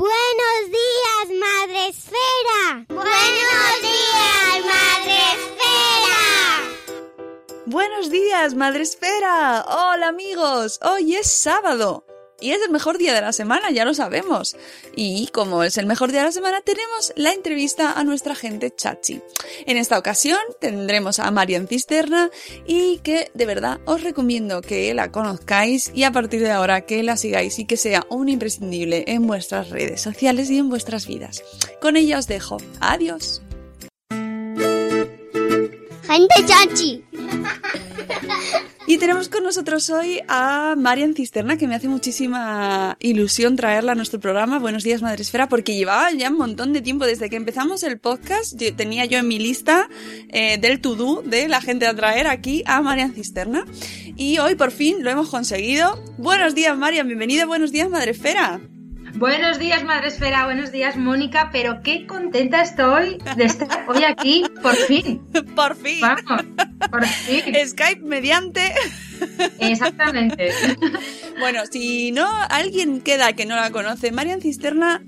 Buenos días, Madre Esfera. Buenos días, Madre Esfera. Buenos días, Madre Esfera. Hola amigos. Hoy es sábado. Y es el mejor día de la semana, ya lo sabemos. Y como es el mejor día de la semana, tenemos la entrevista a nuestra gente chachi. En esta ocasión tendremos a Marian Cisterna y que de verdad os recomiendo que la conozcáis y a partir de ahora que la sigáis y que sea un imprescindible en vuestras redes sociales y en vuestras vidas. Con ella os dejo. Adiós. Gente chachi. Y tenemos con nosotros hoy a Marian Cisterna, que me hace muchísima ilusión traerla a nuestro programa. Buenos días, Madre Esfera, porque llevaba ya un montón de tiempo desde que empezamos el podcast. tenía yo en mi lista eh, del to-do de la gente a traer aquí a Marian Cisterna. Y hoy por fin lo hemos conseguido. Buenos días, Marian, bienvenida. Buenos días, Madre Esfera. Buenos días, Madre Esfera, buenos días, Mónica, pero qué contenta estoy de estar hoy aquí, por fin. Por fin. Vamos, por fin. Skype mediante. Exactamente. Bueno, si no, alguien queda que no la conoce, Marian Cisterna,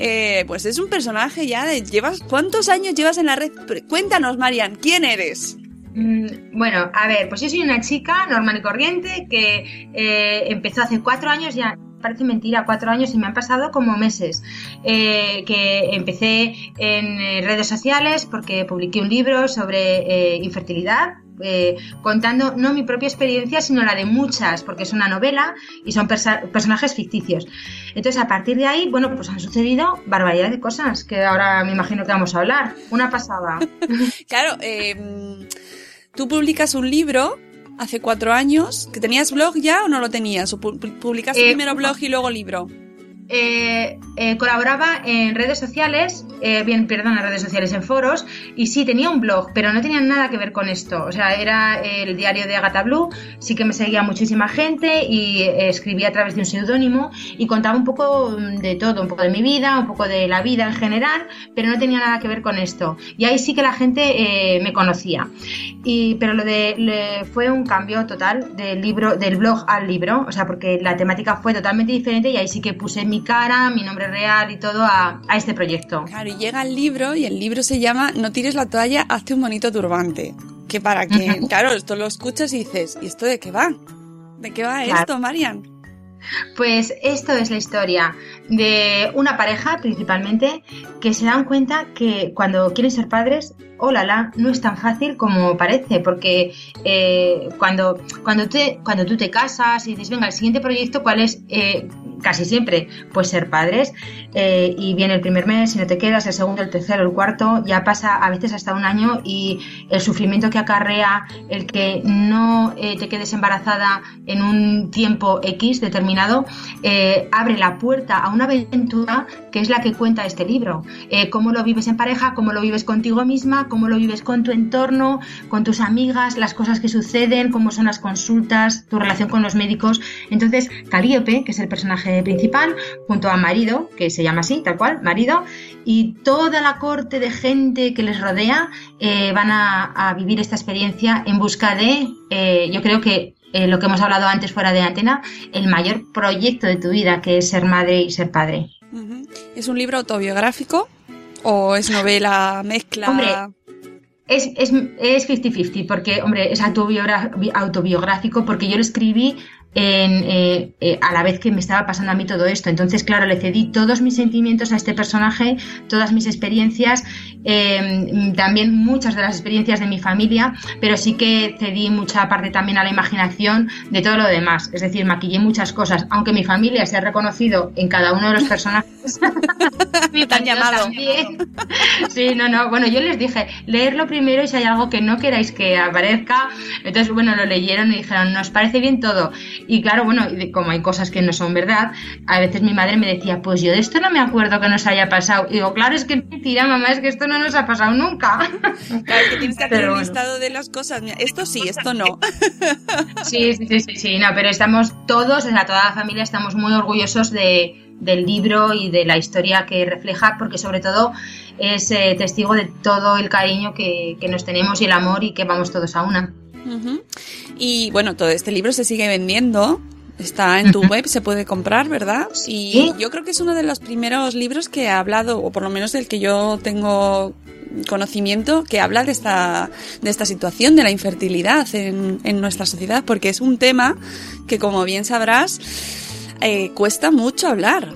eh, pues es un personaje ya de... Llevas, ¿Cuántos años llevas en la red? Cuéntanos, Marian, ¿quién eres? Mm, Bueno, a ver, pues yo soy una chica normal y corriente que eh, empezó hace cuatro años ya. Parece mentira, cuatro años y me han pasado como meses. Eh, que empecé en eh, redes sociales porque publiqué un libro sobre eh, infertilidad, contando no mi propia experiencia, sino la de muchas, porque es una novela y son personajes ficticios. Entonces, a partir de ahí, bueno, pues han sucedido barbaridad de cosas que ahora me imagino que vamos a hablar. Una pasada. Claro, eh, tú publicas un libro hace cuatro años, que tenías blog ya o no lo tenías, o pu- publicaste Eh, primero blog y luego libro. Eh, eh, colaboraba en redes sociales, eh, bien, perdón, en redes sociales, en foros, y sí, tenía un blog, pero no tenía nada que ver con esto. O sea, era el diario de Agatha Blue, sí que me seguía muchísima gente y eh, escribía a través de un seudónimo y contaba un poco mm, de todo, un poco de mi vida, un poco de la vida en general, pero no tenía nada que ver con esto. Y ahí sí que la gente eh, me conocía. Y, pero lo de le- fue un cambio total del libro, del blog al libro, o sea, porque la temática fue totalmente diferente y ahí sí que puse mi cara, mi nombre real y todo a, a este proyecto. Claro, y llega el libro y el libro se llama No tires la toalla, hazte un bonito turbante. Que para que, claro, esto lo escuchas y dices, ¿y esto de qué va? ¿De qué va Claro. esto, Marian? Pues esto es la historia de una pareja principalmente que se dan cuenta que cuando quieren ser padres, oh la la, no es tan fácil como parece, porque eh, cuando, cuando, te, cuando tú te casas y dices, venga, el siguiente proyecto, ¿cuál es? Eh, casi siempre, pues ser padres, eh, y viene el primer mes y no te quedas, el segundo, el tercero, el cuarto, ya pasa a veces hasta un año y el sufrimiento que acarrea el que no eh, te quedes embarazada en un tiempo X determinado, eh, abre la puerta a una aventura que es la que cuenta este libro. Eh, cómo lo vives en pareja, cómo lo vives contigo misma, cómo lo vives con tu entorno, con tus amigas, las cosas que suceden, cómo son las consultas, tu relación con los médicos. Entonces, Calíope, que es el personaje principal, junto a Marido, que se llama así, tal cual, Marido, y toda la corte de gente que les rodea eh, van a, a vivir esta experiencia en busca de, eh, yo creo que eh, lo que hemos hablado antes fuera de antena, el mayor proyecto de tu vida, que es ser madre y ser padre. ¿Es un libro autobiográfico o es novela, mezcla? Hombre, Es es- es 50-50, porque, hombre, es autobiográfico, porque yo lo escribí en, eh, eh, a la vez que me estaba pasando a mí todo esto. Entonces, claro, le cedí todos mis sentimientos a este personaje, todas mis experiencias, eh, también muchas de las experiencias de mi familia, pero sí que cedí mucha parte también a la imaginación de todo lo demás. Es decir, maquillé muchas cosas, aunque mi familia se ha reconocido en cada uno de los personajes. Me han llamado. También. Sí, no, no. Bueno, yo les dije, leerlo primero y si hay algo que no queráis que aparezca. Entonces, bueno, lo leyeron y dijeron, nos parece bien todo. Y claro, bueno, como hay cosas que no son verdad, a veces mi madre me decía, pues yo de esto no me acuerdo que nos haya pasado. Y digo, claro, es que mentira, mamá, es que esto no nos ha pasado nunca. Claro, que tienes que hacer un listado de las cosas. Esto sí, esto no. Sí, sí, sí, sí, sí, no, pero estamos todos, o sea, toda la familia estamos muy orgullosos de, del libro y de la historia que refleja, porque sobre todo es eh, testigo de todo el cariño que, que, nos tenemos y el amor y que vamos todos a una. Uh -huh. Y bueno, todo este libro se sigue vendiendo. Está en tu web, se puede comprar, ¿verdad? Y yo creo que es uno de los primeros libros que ha hablado, o por lo menos del que yo tengo conocimiento, que habla de esta, de esta situación de la infertilidad en, en nuestra sociedad, porque es un tema que, como bien sabrás, eh, cuesta mucho hablar.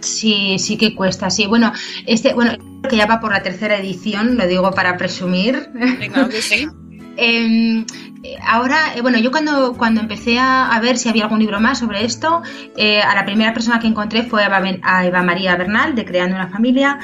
Sí, sí que cuesta, sí. Bueno, este, bueno, que ya va por la tercera edición, lo digo para presumir. Sí. eh, ahora, eh, bueno, yo cuando, cuando empecé a, a, ver si había algún libro más sobre esto, eh, a la primera persona que encontré fue a a Eva María Bernal, de Creando una Familia,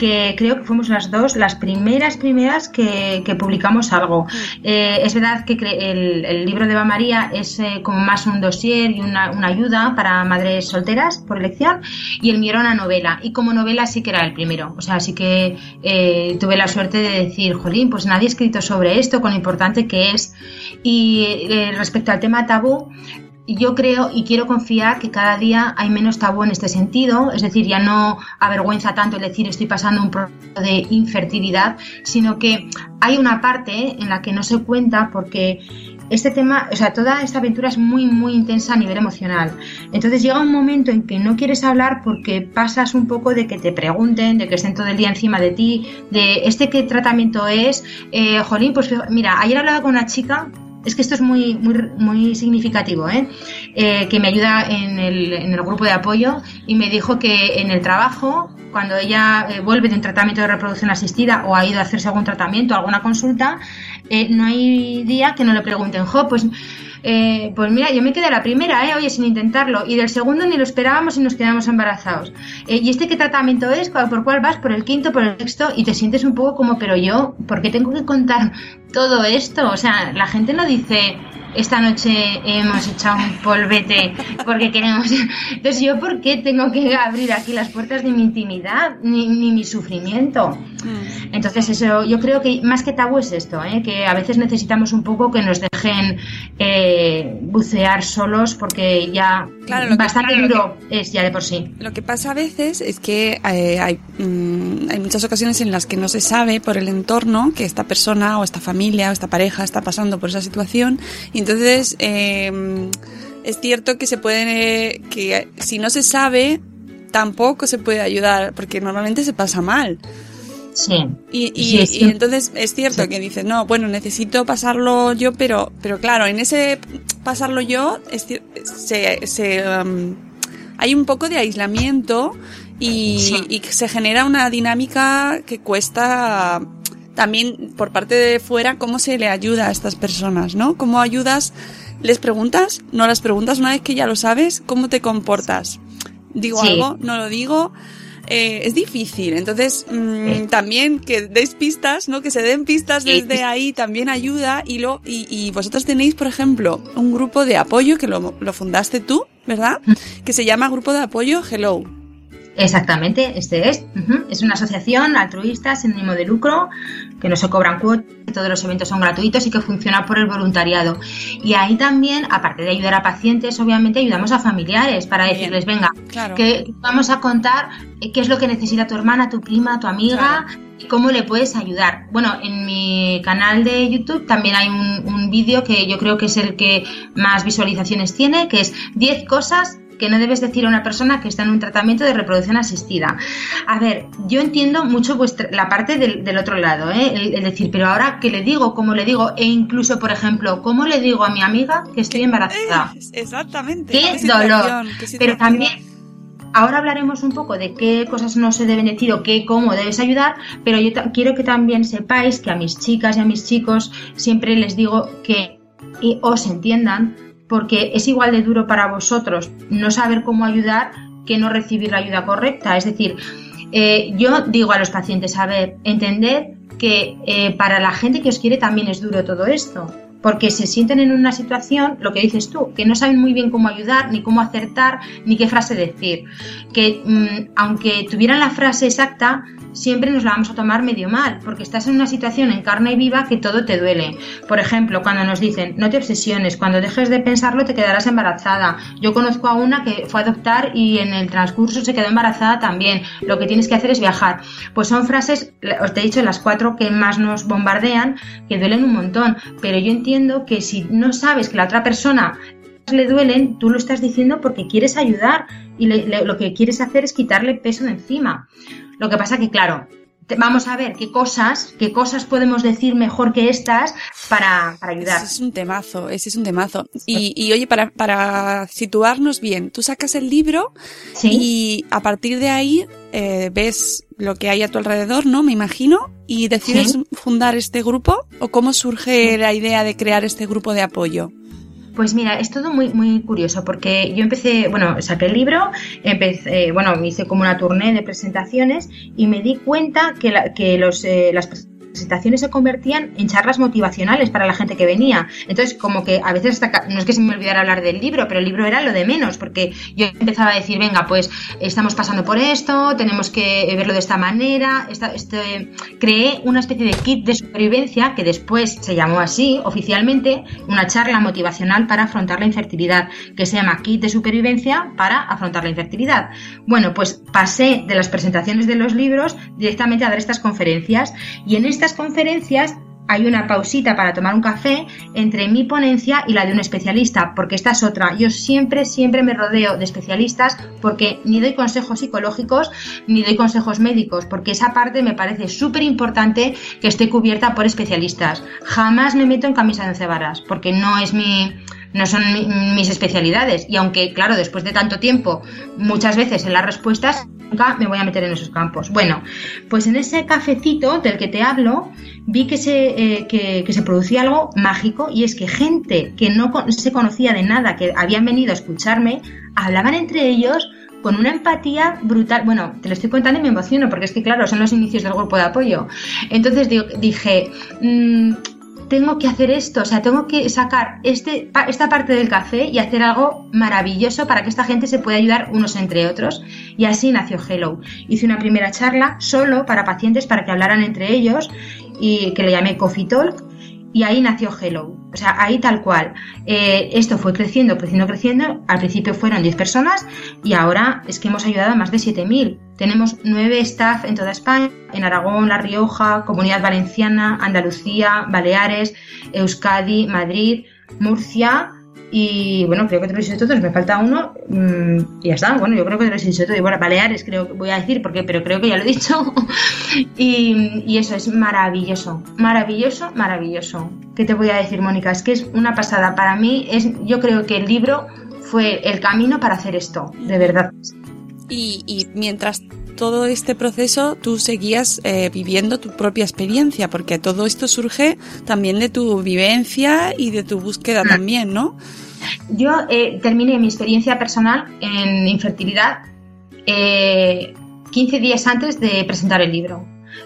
que creo que fuimos las dos las primeras primeras que, que publicamos algo. Eh, es verdad que el, el, libro de Eva María es eh, como más un dossier y una, una, ayuda para madres solteras por elección y el mío era una novela y como novela sí que era el primero. O sea, sí que eh, tuve la suerte de decir, jolín, pues nadie ha escrito sobre esto, con lo importante que es. Y eh, respecto al tema tabú, yo creo y quiero confiar que cada día hay menos tabú en este sentido, es decir, ya no avergüenza tanto el decir estoy pasando un proceso de infertilidad, sino que hay una parte en la que no se cuenta porque este tema, o sea, toda esta aventura es muy, muy intensa a nivel emocional. Entonces llega un momento en que no quieres hablar porque pasas un poco de que te pregunten, de que estén todo el día encima de ti, de este qué tratamiento es. Eh, jolín, pues mira, ayer hablaba con una chica es que esto es muy, muy, muy significativo, ¿eh? Eh, que me ayuda en el, en el, grupo de apoyo y me dijo que en el trabajo, cuando ella eh, vuelve de un tratamiento de reproducción asistida o ha ido a hacerse algún tratamiento, alguna consulta, eh, no hay día que no le pregunten, jo, pues eh, pues mira, yo me quedé la primera, ¿eh? oye, sin intentarlo, y del segundo ni lo esperábamos y nos quedamos embarazados. Eh, ¿Y este qué tratamiento es? ¿Por cuál vas? ¿Por el quinto, por el sexto? Y te sientes un poco como, pero yo, ¿por qué tengo que contar todo esto? O sea, la gente no dice, esta noche hemos echado un polvete porque queremos. Entonces, ¿yo por qué tengo que abrir aquí las puertas de mi intimidad ni, ni mi sufrimiento? Entonces, eso, yo creo que más que tabú es esto, ¿eh? que a veces necesitamos un poco que nos dejen eh, bucear solos porque ya claro, bastante que, claro, duro que, es ya de por sí. Lo que pasa a veces es que eh, hay, mmm, hay muchas ocasiones en las que no se sabe por el entorno que esta persona o esta familia o esta pareja está pasando por esa situación y entonces eh, es cierto que se puede que si no se sabe tampoco se puede ayudar porque normalmente se pasa mal. Sí. Y, y, sí, y, entonces es cierto sí. que dices, no, bueno, necesito pasarlo yo, pero, pero claro, en ese pasarlo yo es, se, se, um, hay un poco de aislamiento y, sí. y, se genera una dinámica que cuesta también por parte de fuera cómo se le ayuda a estas personas, ¿no? ¿Cómo ayudas? ¿Les preguntas? ¿No las preguntas una vez que ya lo sabes? ¿Cómo te comportas? ¿Digo algo? ¿No lo digo? eh, es difícil. Entonces, mmm, también que deis pistas, ¿no? Que se den pistas desde ahí también ayuda. Y, lo, y, y vosotros tenéis, por ejemplo, un grupo de apoyo que lo, lo fundaste tú, ¿verdad? Que se llama Grupo de Apoyo Hello. Exactamente, este es. Uh -huh. Es una asociación altruista sin ánimo de lucro, que no se cobran cuotas, todos los eventos son gratuitos y que funciona por el voluntariado. Y ahí también, aparte de ayudar a pacientes, obviamente ayudamos a familiares para Bien. decirles, venga, claro. que vamos a contar qué es lo que necesita tu hermana, tu prima, tu amiga. Claro y cómo le puedes ayudar. Bueno, en mi canal de YouTube también hay un, un vídeo que yo creo que es el que más visualizaciones tiene, que es 10 cosas que no debes decir a una persona que está en un tratamiento de reproducción asistida. A ver, yo entiendo mucho vuestra, la parte del, del otro lado, ¿eh? el, el decir, pero ahora, ¿qué le digo? ¿Cómo le digo? E incluso, por ejemplo, ¿cómo le digo a mi amiga que estoy embarazada? Eh, exactamente. ¡Qué dolor! Pero también Ahora hablaremos un poco de qué cosas no se deben decir o qué, cómo debes ayudar, pero yo quiero que también sepáis que a mis chicas y a mis chicos siempre les digo que y os entiendan, porque es igual de duro para vosotros no saber cómo ayudar que no recibir la ayuda correcta. Es decir, eh, yo digo a los pacientes, a ver, entended que eh, para la gente que os quiere también es duro todo esto porque se sienten en una situación, lo que dices tú, que no saben muy bien cómo ayudar, ni cómo acertar, ni qué frase decir. Que mm, aunque tuvieran la frase exacta, siempre nos la vamos a tomar medio mal, porque estás en una situación en carne viva que todo te duele. Por ejemplo, cuando nos dicen, no te obsesiones, cuando dejes de pensarlo te quedarás embarazada. Yo conozco a una que fue a adoptar y en el transcurso se quedó embarazada también. Lo que tienes que hacer es viajar. Pues son frases, os te he dicho, las cuatro que más nos bombardean, que duelen un montón. Pero yo entiendo que si no sabes que la otra persona le duelen, tú lo estás diciendo porque quieres ayudar y lo que quieres hacer es quitarle peso de encima. Lo que pasa que, claro, vamos a ver qué cosas, qué cosas podemos decir mejor que estas para, ayudar. Ese es un temazo, ese es un temazo. Y, oye, para, para situarnos bien, tú sacas el libro y a partir de ahí eh, ves lo que hay a tu alrededor, ¿no? Me imagino, y decides fundar este grupo o cómo surge la idea de crear este grupo de apoyo. Pues mira, es todo muy, muy curioso porque yo empecé, bueno, saqué el libro, empecé, bueno, hice como una tournée de presentaciones y me di cuenta que, la, que los, eh, las presentaciones se convertían en charlas motivacionales para la gente que venía. Entonces, como que a veces hasta, no es que se me olvidara hablar del libro, pero el libro era lo de menos, porque yo empezaba a decir, venga, pues estamos pasando por esto, tenemos que verlo de esta manera. este, creé una especie de kit de supervivencia que después se llamó así oficialmente, una charla motivacional para afrontar la infertilidad, que se llama kit de supervivencia para afrontar la infertilidad. Bueno, pues pasé de las presentaciones de los libros directamente a dar estas conferencias y en este estas conferencias hay una pausita para tomar un café entre mi ponencia y la de un especialista, porque esta es otra. Yo siempre, siempre me rodeo de especialistas porque ni doy consejos psicológicos ni doy consejos médicos, porque esa parte me parece súper importante que esté cubierta por especialistas. Jamás me meto en camisa de once varas, porque no es mi no son mis especialidades. Y aunque, claro, después de tanto tiempo, muchas veces en las respuestas, nunca me voy a meter en esos campos. Bueno, pues en ese cafecito del que te hablo, vi que se, eh, que, se producía algo mágico y es que gente que no se conocía de nada, que habían venido a escucharme, hablaban entre ellos con una empatía brutal. Bueno, te lo estoy contando y me emociono porque es que, claro, son los inicios del grupo de apoyo. Entonces dije, mmm, tengo que hacer esto, o sea, tengo que sacar este, esta parte del café y hacer algo maravilloso para que esta gente se pueda ayudar unos entre otros. Y así nació Hello. Hice una primera charla solo para pacientes para que hablaran entre ellos y que le llamé Coffee Talk y ahí nació Hello. O sea, ahí tal cual. Eh, esto fue creciendo, creciendo, creciendo. Al principio fueron 10 personas y ahora es que hemos ayudado a más de 7.000. Tenemos 9 staff en toda España, en Aragón, La Rioja, Comunidad Valenciana, Andalucía, Baleares, Euskadi, Madrid, Murcia, y bueno, creo que te lo he dicho todos, me falta uno mm, y ya está. Bueno, yo creo que te lo he dicho todo. Y bueno, Baleares creo que voy a decir, porque, pero creo que ya lo he dicho. y, y, eso es maravilloso, maravilloso, maravilloso. ¿Qué te voy a decir, Mónica? Es que es una pasada. Para mí, es, yo creo que el libro fue el camino para hacer esto, de verdad. Y, y mientras todo este proceso tú seguías eh, viviendo tu propia experiencia, porque todo esto surge también de tu vivencia y de tu búsqueda también, ¿no? Yo eh, terminé mi experiencia personal en infertilidad 15 eh, días antes de presentar el libro.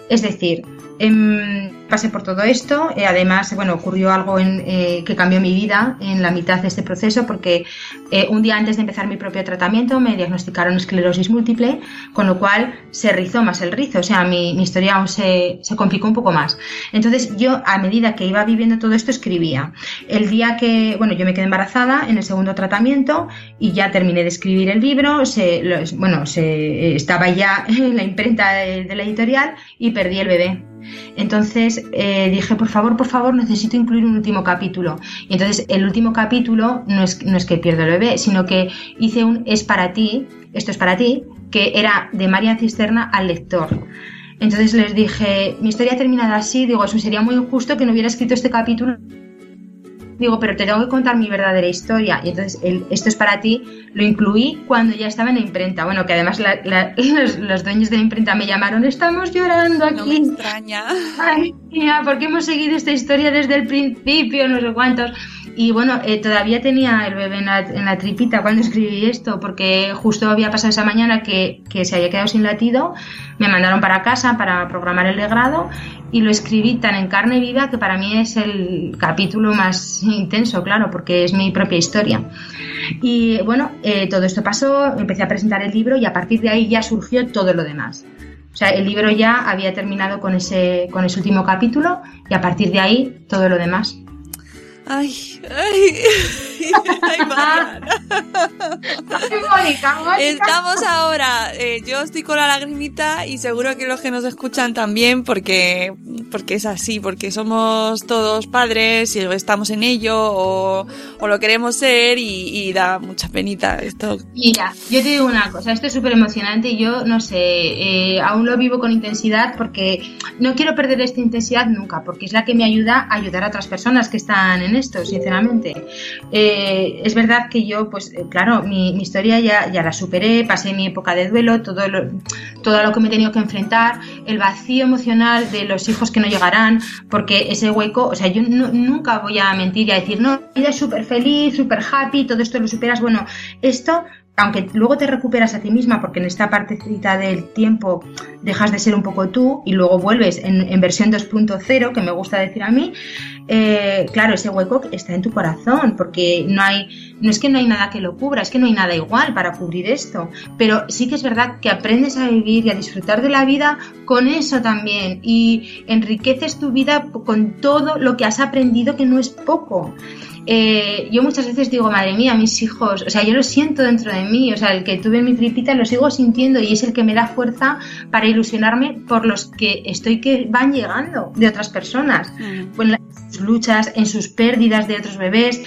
Es decir, em, pasé por todo esto. Eh, además, bueno, ocurrió algo en, eh, que cambió mi vida en la mitad de este proceso porque eh, un día antes de empezar mi propio tratamiento me diagnosticaron esclerosis múltiple, con lo cual se rizó más el rizo, o sea, mi, historia aún se, se, complicó un poco más. Entonces yo, a medida que iba viviendo todo esto, escribía. El día que, bueno, yo me quedé embarazada en el segundo tratamiento y ya terminé de escribir el libro, se, bueno, se, estaba ya en la imprenta de la editorial y perdí el bebé Entonces eh, dije, por favor, por favor, necesito incluir un último capítulo. Y entonces el último capítulo no es, no es que pierdo el bebé, sino que hice un Es para ti, esto es para ti, que era de María Cisterna al lector. Entonces les dije, mi historia ha terminado así, digo, eso sería muy injusto que no hubiera escrito este capítulo digo, pero te tengo que contar mi verdadera historia. Y entonces, el, esto es para ti, lo incluí cuando ya estaba en la imprenta. Bueno, que además los, dueños de la imprenta me llamaron, estamos llorando aquí. No me extraña. Ay, mía, porque hemos seguido esta historia desde el principio, no sé cuántos. Y bueno, eh, todavía tenía el bebé en la, tripita cuando escribí esto, porque justo había pasado esa mañana que, que, se había quedado sin latido. Me mandaron para casa para programar el degrado y lo escribí tan en carne viva que para mí es el capítulo más intenso, claro, porque es mi propia historia. Y bueno, eh, todo esto pasó, empecé a presentar el libro y a partir de ahí ya surgió todo lo demás. O sea, el libro ya había terminado con ese, con ese último capítulo y a partir de ahí todo lo demás. 哎呀哎。Ay, Estamos ahora, eh, yo estoy con la lagrimita y seguro que los que nos escuchan también porque, porque es así, porque somos todos padres y estamos en ello o, o lo queremos ser y, da mucha penita esto. Mira, yo te digo una cosa, esto es súper emocionante y yo no sé, eh, aún lo vivo con intensidad porque no quiero perder esta intensidad nunca, porque es la que me ayuda a ayudar a otras personas que están en esto, sinceramente. Eh, es verdad que yo, pues eh, claro, mi, historia ya, ya, la superé, pasé mi época de duelo, todo lo, todo lo que me he tenido que enfrentar, el vacío emocional de los hijos que no llegarán, porque ese hueco, o sea, yo nunca voy a mentir y a decir, no, vida es súper feliz, súper happy, todo esto lo superas. Bueno, esto aunque luego te recuperas a ti misma, porque en esta partecita del tiempo dejas de ser un poco tú y luego vuelves en, versión 2.0, que me gusta decir a mí, eh, claro, ese hueco está en tu corazón, porque no hay, no es que no hay nada que lo cubra, es que no hay nada igual para cubrir esto, pero sí que es verdad que aprendes a vivir y a disfrutar de la vida con eso también y enriqueces tu vida con todo lo que has aprendido que no es poco. Eh, yo muchas veces digo, madre mía, mis hijos, o sea, yo lo siento dentro de mí, o sea, el que tuve mi tripita lo sigo sintiendo y es el que me da fuerza para ilusionarme por los que estoy que van llegando de otras personas, mm. en sus luchas, en sus pérdidas de otros bebés.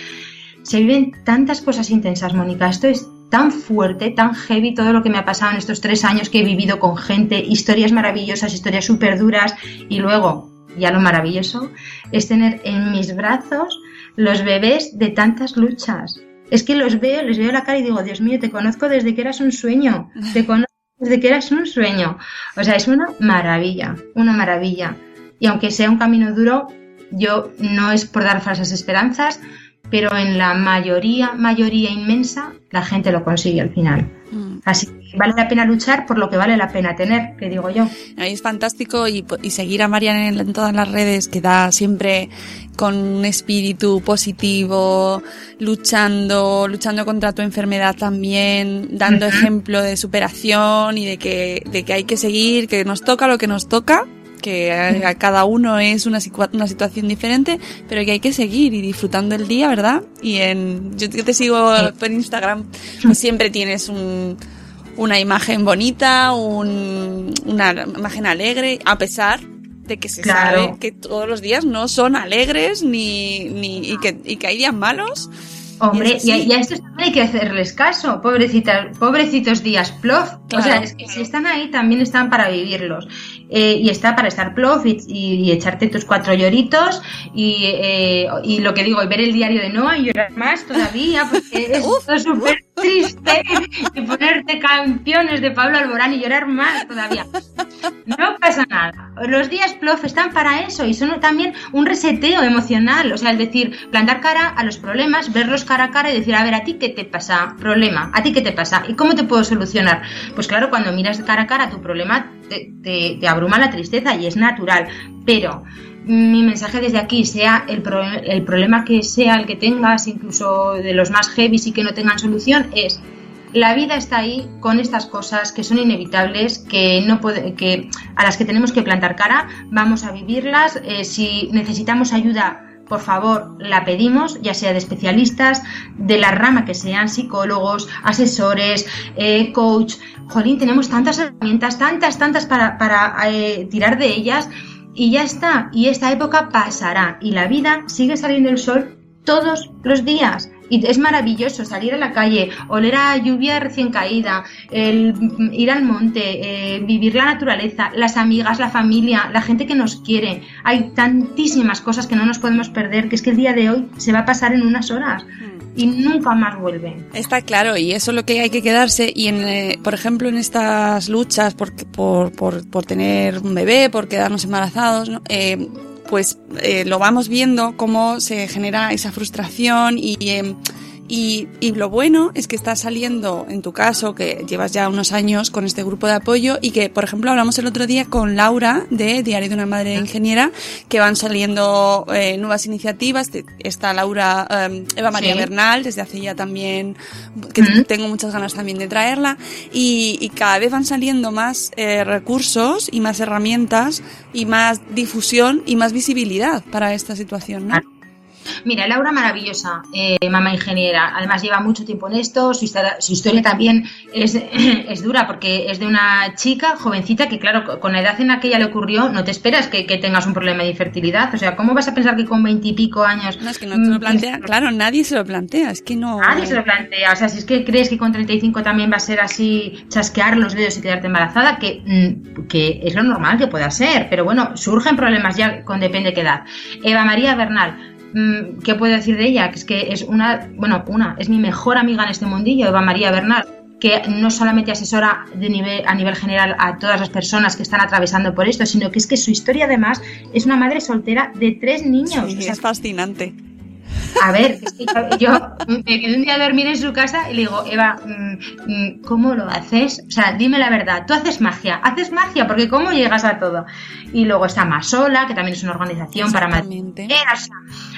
Se viven tantas cosas intensas, Mónica. Esto es tan fuerte, tan heavy todo lo que me ha pasado en estos tres años que he vivido con gente, historias maravillosas, historias súper duras y luego, ya lo maravilloso, es tener en mis brazos los bebés de tantas luchas. Es que los veo, les veo la cara y digo, Dios mío, te conozco desde que eras un sueño, te conozco desde que eras un sueño. O sea, es una maravilla, una maravilla. Y aunque sea un camino duro, yo no es por dar falsas esperanzas, pero en la mayoría, mayoría inmensa, la gente lo consigue al final. Mm. Así que vale la pena luchar por lo que vale la pena tener, que digo yo. Ahí es fantástico y, seguir a Marian en, todas las redes, que da siempre con un espíritu positivo, luchando, luchando contra tu enfermedad también, dando ejemplo de superación y de que, de que hay que seguir, que nos toca lo que nos toca que a, cada uno es una, una situación diferente, pero que hay que seguir y disfrutando el día, ¿verdad? Y en, yo, te sigo por Instagram, pues siempre tienes un, una imagen bonita, un, una imagen alegre, a pesar de que se sabe que todos los días no son alegres ni, ni y, que, y que hay días malos. Hombre, y, a, estos también hay que hacerles caso, pobrecitas, pobrecitos días plof. o sea, es que si están ahí también están para vivirlos. Eh, y está para estar plof y, echarte tus cuatro lloritos y, eh, y, lo que digo, y ver el diario de Noah y llorar más todavía, porque es súper triste y ponerte canciones de Pablo Alborán y llorar más todavía. No pasa nada. Los días plof están para eso y son también un reseteo emocional, o sea, es decir, plantar cara a los problemas, verlos cara a cara y decir, a ver, ¿a ti qué te pasa? Problema, ¿a ti qué te pasa? ¿Y cómo te puedo solucionar? Pues claro, cuando miras cara a cara tu problema, te, te, abruma la tristeza y es natural, pero mi mensaje desde aquí, sea el, el, problema que sea el que tengas, incluso de los más heavy y que no tengan solución, es la vida está ahí con estas cosas que son inevitables, que no puede, que a las que tenemos que plantar cara, vamos a vivirlas. Eh, si necesitamos ayuda, por favor, la pedimos, ya sea de especialistas, de la rama que sean psicólogos, asesores, eh, coach. Jolín, tenemos tantas herramientas, tantas, tantas para, para eh, tirar de ellas y ya está. Y esta época pasará y la vida sigue saliendo el sol todos los días. Y es maravilloso salir a la calle, oler a lluvia recién caída, el ir al monte, eh, vivir la naturaleza, las amigas, la familia, la gente que nos quiere. Hay tantísimas cosas que no nos podemos perder, que es que el día de hoy se va a pasar en unas horas y nunca más vuelve. Está claro, y eso es lo que hay que quedarse. Y, en, eh, por ejemplo, en estas luchas por, por, por, por tener un bebé, por quedarnos embarazados, ¿no? eh, pues eh, lo vamos viendo cómo se genera esa frustración y, eh, y, y, lo bueno es que está saliendo, en tu caso, que llevas ya unos años con este grupo de apoyo y que, por ejemplo, hablamos el otro día con Laura de Diario de una Madre Ingeniera, que van saliendo eh, nuevas iniciativas. Está Laura, eh, Eva María sí. Bernal, desde hace ya también, que uh -huh. tengo muchas ganas también de traerla. Y, y cada vez van saliendo más eh, recursos y más herramientas y más difusión y más visibilidad para esta situación, ¿no? Mira, Laura maravillosa, eh, mamá ingeniera. Además lleva mucho tiempo en esto. Su historia, su historia también es, es, dura porque es de una chica jovencita que, claro, con la edad en la que ella le ocurrió, no te esperas que, que tengas un problema de infertilidad. O sea, ¿cómo vas a pensar que con veintipico años... No, es que no te lo plantea. Claro, nadie se lo plantea. Es que no... Nadie se lo plantea. O sea, si es que crees que con 35 también va a ser así, chasquear los dedos y quedarte embarazada, que, mm, que es lo normal que pueda ser. Pero bueno, surgen problemas ya con depende de qué edad. Eva María Bernal Mm, ¿qué puedo decir de ella? Que es que es una, bueno, una, es mi mejor amiga en este mundillo, Eva María Bernal, que no solamente asesora de nivel, a nivel general a todas las personas que están atravesando por esto, sino que es que su historia además es una madre soltera de tres niños. Sí, o sea, es fascinante. A ver, yo me quedé un día a dormir en su casa y le digo, Eva, mm, ¿cómo lo haces? O sea, dime la verdad, tú haces magia, haces magia, porque ¿cómo llegas a todo? Y luego está Masola, que también es una organización para madres.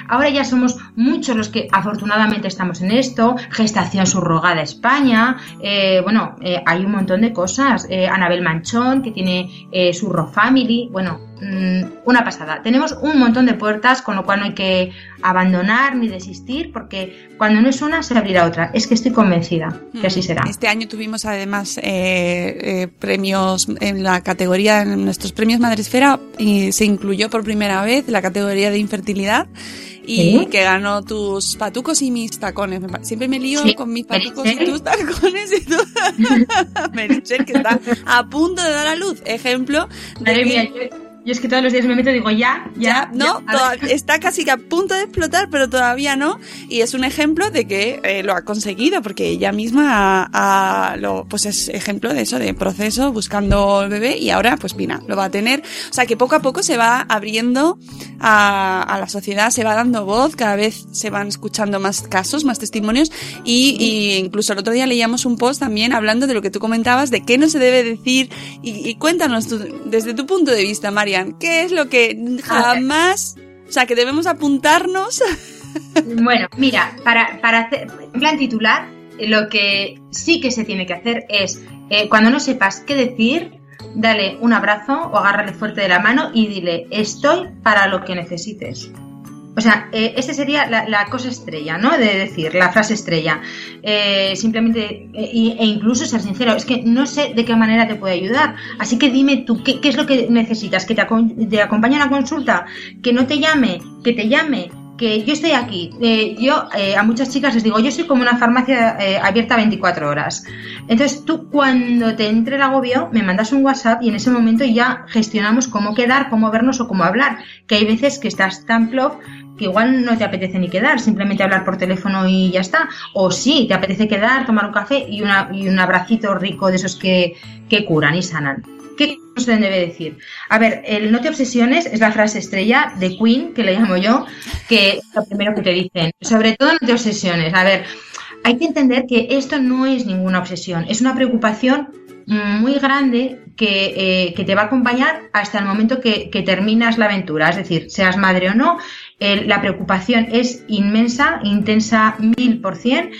Ahora ya somos muchos los que afortunadamente estamos en esto, Gestación Subrogada España, eh, bueno, eh, hay un montón de cosas, eh, Anabel Manchón, que tiene eh, Surro Family, bueno, mmm, una pasada. Tenemos un montón de puertas, con lo cual no hay que abandonar ni desistir, porque cuando no es una, se abrirá otra. Es que estoy convencida que así será. Este año tuvimos además eh, eh, premios en la categoría, en nuestros premios Madresfera, y se incluyó por primera vez la categoría de infertilidad y ¿Sí? que ganó tus patucos y mis tacones. Siempre me lío ¿Sí? con mis patucos ¿Merichel? y tus tacones y tú. Merichel, que está a punto de dar a luz. Ejemplo de Madre que... mía, yo yo es que todos los días me meto y digo, ya, ya. ya no, ya, está casi que a punto de explotar, pero todavía no. Y es un ejemplo de que eh, lo ha conseguido, porque ella misma ha, ha, lo, pues es ejemplo de eso, de proceso, buscando el bebé, y ahora, pues mira, lo va a tener. O sea, que poco a poco se va abriendo a, a la sociedad, se va dando voz, cada vez se van escuchando más casos, más testimonios, y, y incluso el otro día leíamos un post también hablando de lo que tú comentabas, de qué no se debe decir, y, y cuéntanos tú, desde tu punto de vista, ¿qué es lo que jamás, o sea, que debemos apuntarnos? Bueno, mira, para, para hacer, plan titular, lo que sí que se tiene que hacer es, eh, cuando no sepas qué decir, dale un abrazo o agárrale fuerte de la mano y dile, estoy para lo que necesites. O sea, eh, esa sería la, cosa estrella, ¿no? De decir, la frase estrella. Eh, simplemente, eh, e incluso ser sincero, es que no sé de qué manera te puede ayudar. Así que dime tú, ¿qué, es lo que necesitas? ¿Que te, acompañe a una consulta? ¿Que no te llame? ¿Que te llame? que yo estoy aquí. Eh, yo eh, a muchas chicas les digo, yo soy como una farmacia eh, abierta 24 horas. Entonces tú cuando te entre el agobio me mandas un WhatsApp y en ese momento ya gestionamos cómo quedar, cómo vernos o cómo hablar. Que hay veces que estás tan plop igual no te apetece ni quedar, simplemente hablar por teléfono y ya está. O sí, te apetece quedar, tomar un café y, un abracito rico de esos que, que curan y sanan. ¿Qué se debe decir? A ver, el no te obsesiones es la frase estrella de Queen, que le llamo yo, que es lo primero que te dicen. Sobre todo no te obsesiones. A ver, hay que entender que esto no es ninguna obsesión, es una preocupación muy grande que, eh, que te va a acompañar hasta el momento que, terminas la aventura. Es decir, seas madre o no, la preocupación es inmensa, intensa mil por cien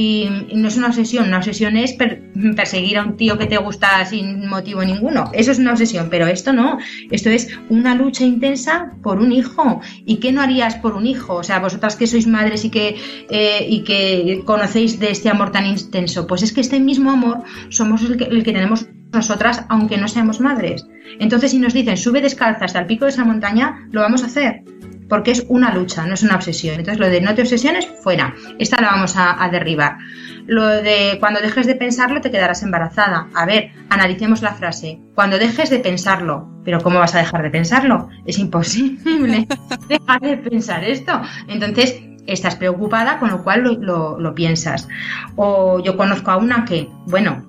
y no es una obsesión, una obsesión es per perseguir a un tío que te gusta sin motivo ninguno. Eso es una obsesión, pero esto no. Esto es una lucha intensa por un hijo. ¿Y qué no harías por un hijo? O sea, vosotras que sois madres y que, eh, y que conocéis de este amor tan intenso, pues es que este mismo amor somos el que, el que tenemos nosotras, aunque no seamos madres. Entonces, si nos dicen sube descalza hasta el pico de esa montaña, lo vamos a hacer, porque es una lucha, no es una obsesión. Entonces, lo de no te obsesiones, fuera. Esta la vamos a, a derribar. Lo de cuando dejes de pensarlo, te quedarás embarazada. A ver, analicemos la frase. Cuando dejes de pensarlo. Pero ¿cómo vas a dejar de pensarlo? Es imposible dejar de pensar esto. Entonces, estás preocupada, con lo cual lo, lo- lo piensas. O yo conozco a una que, bueno,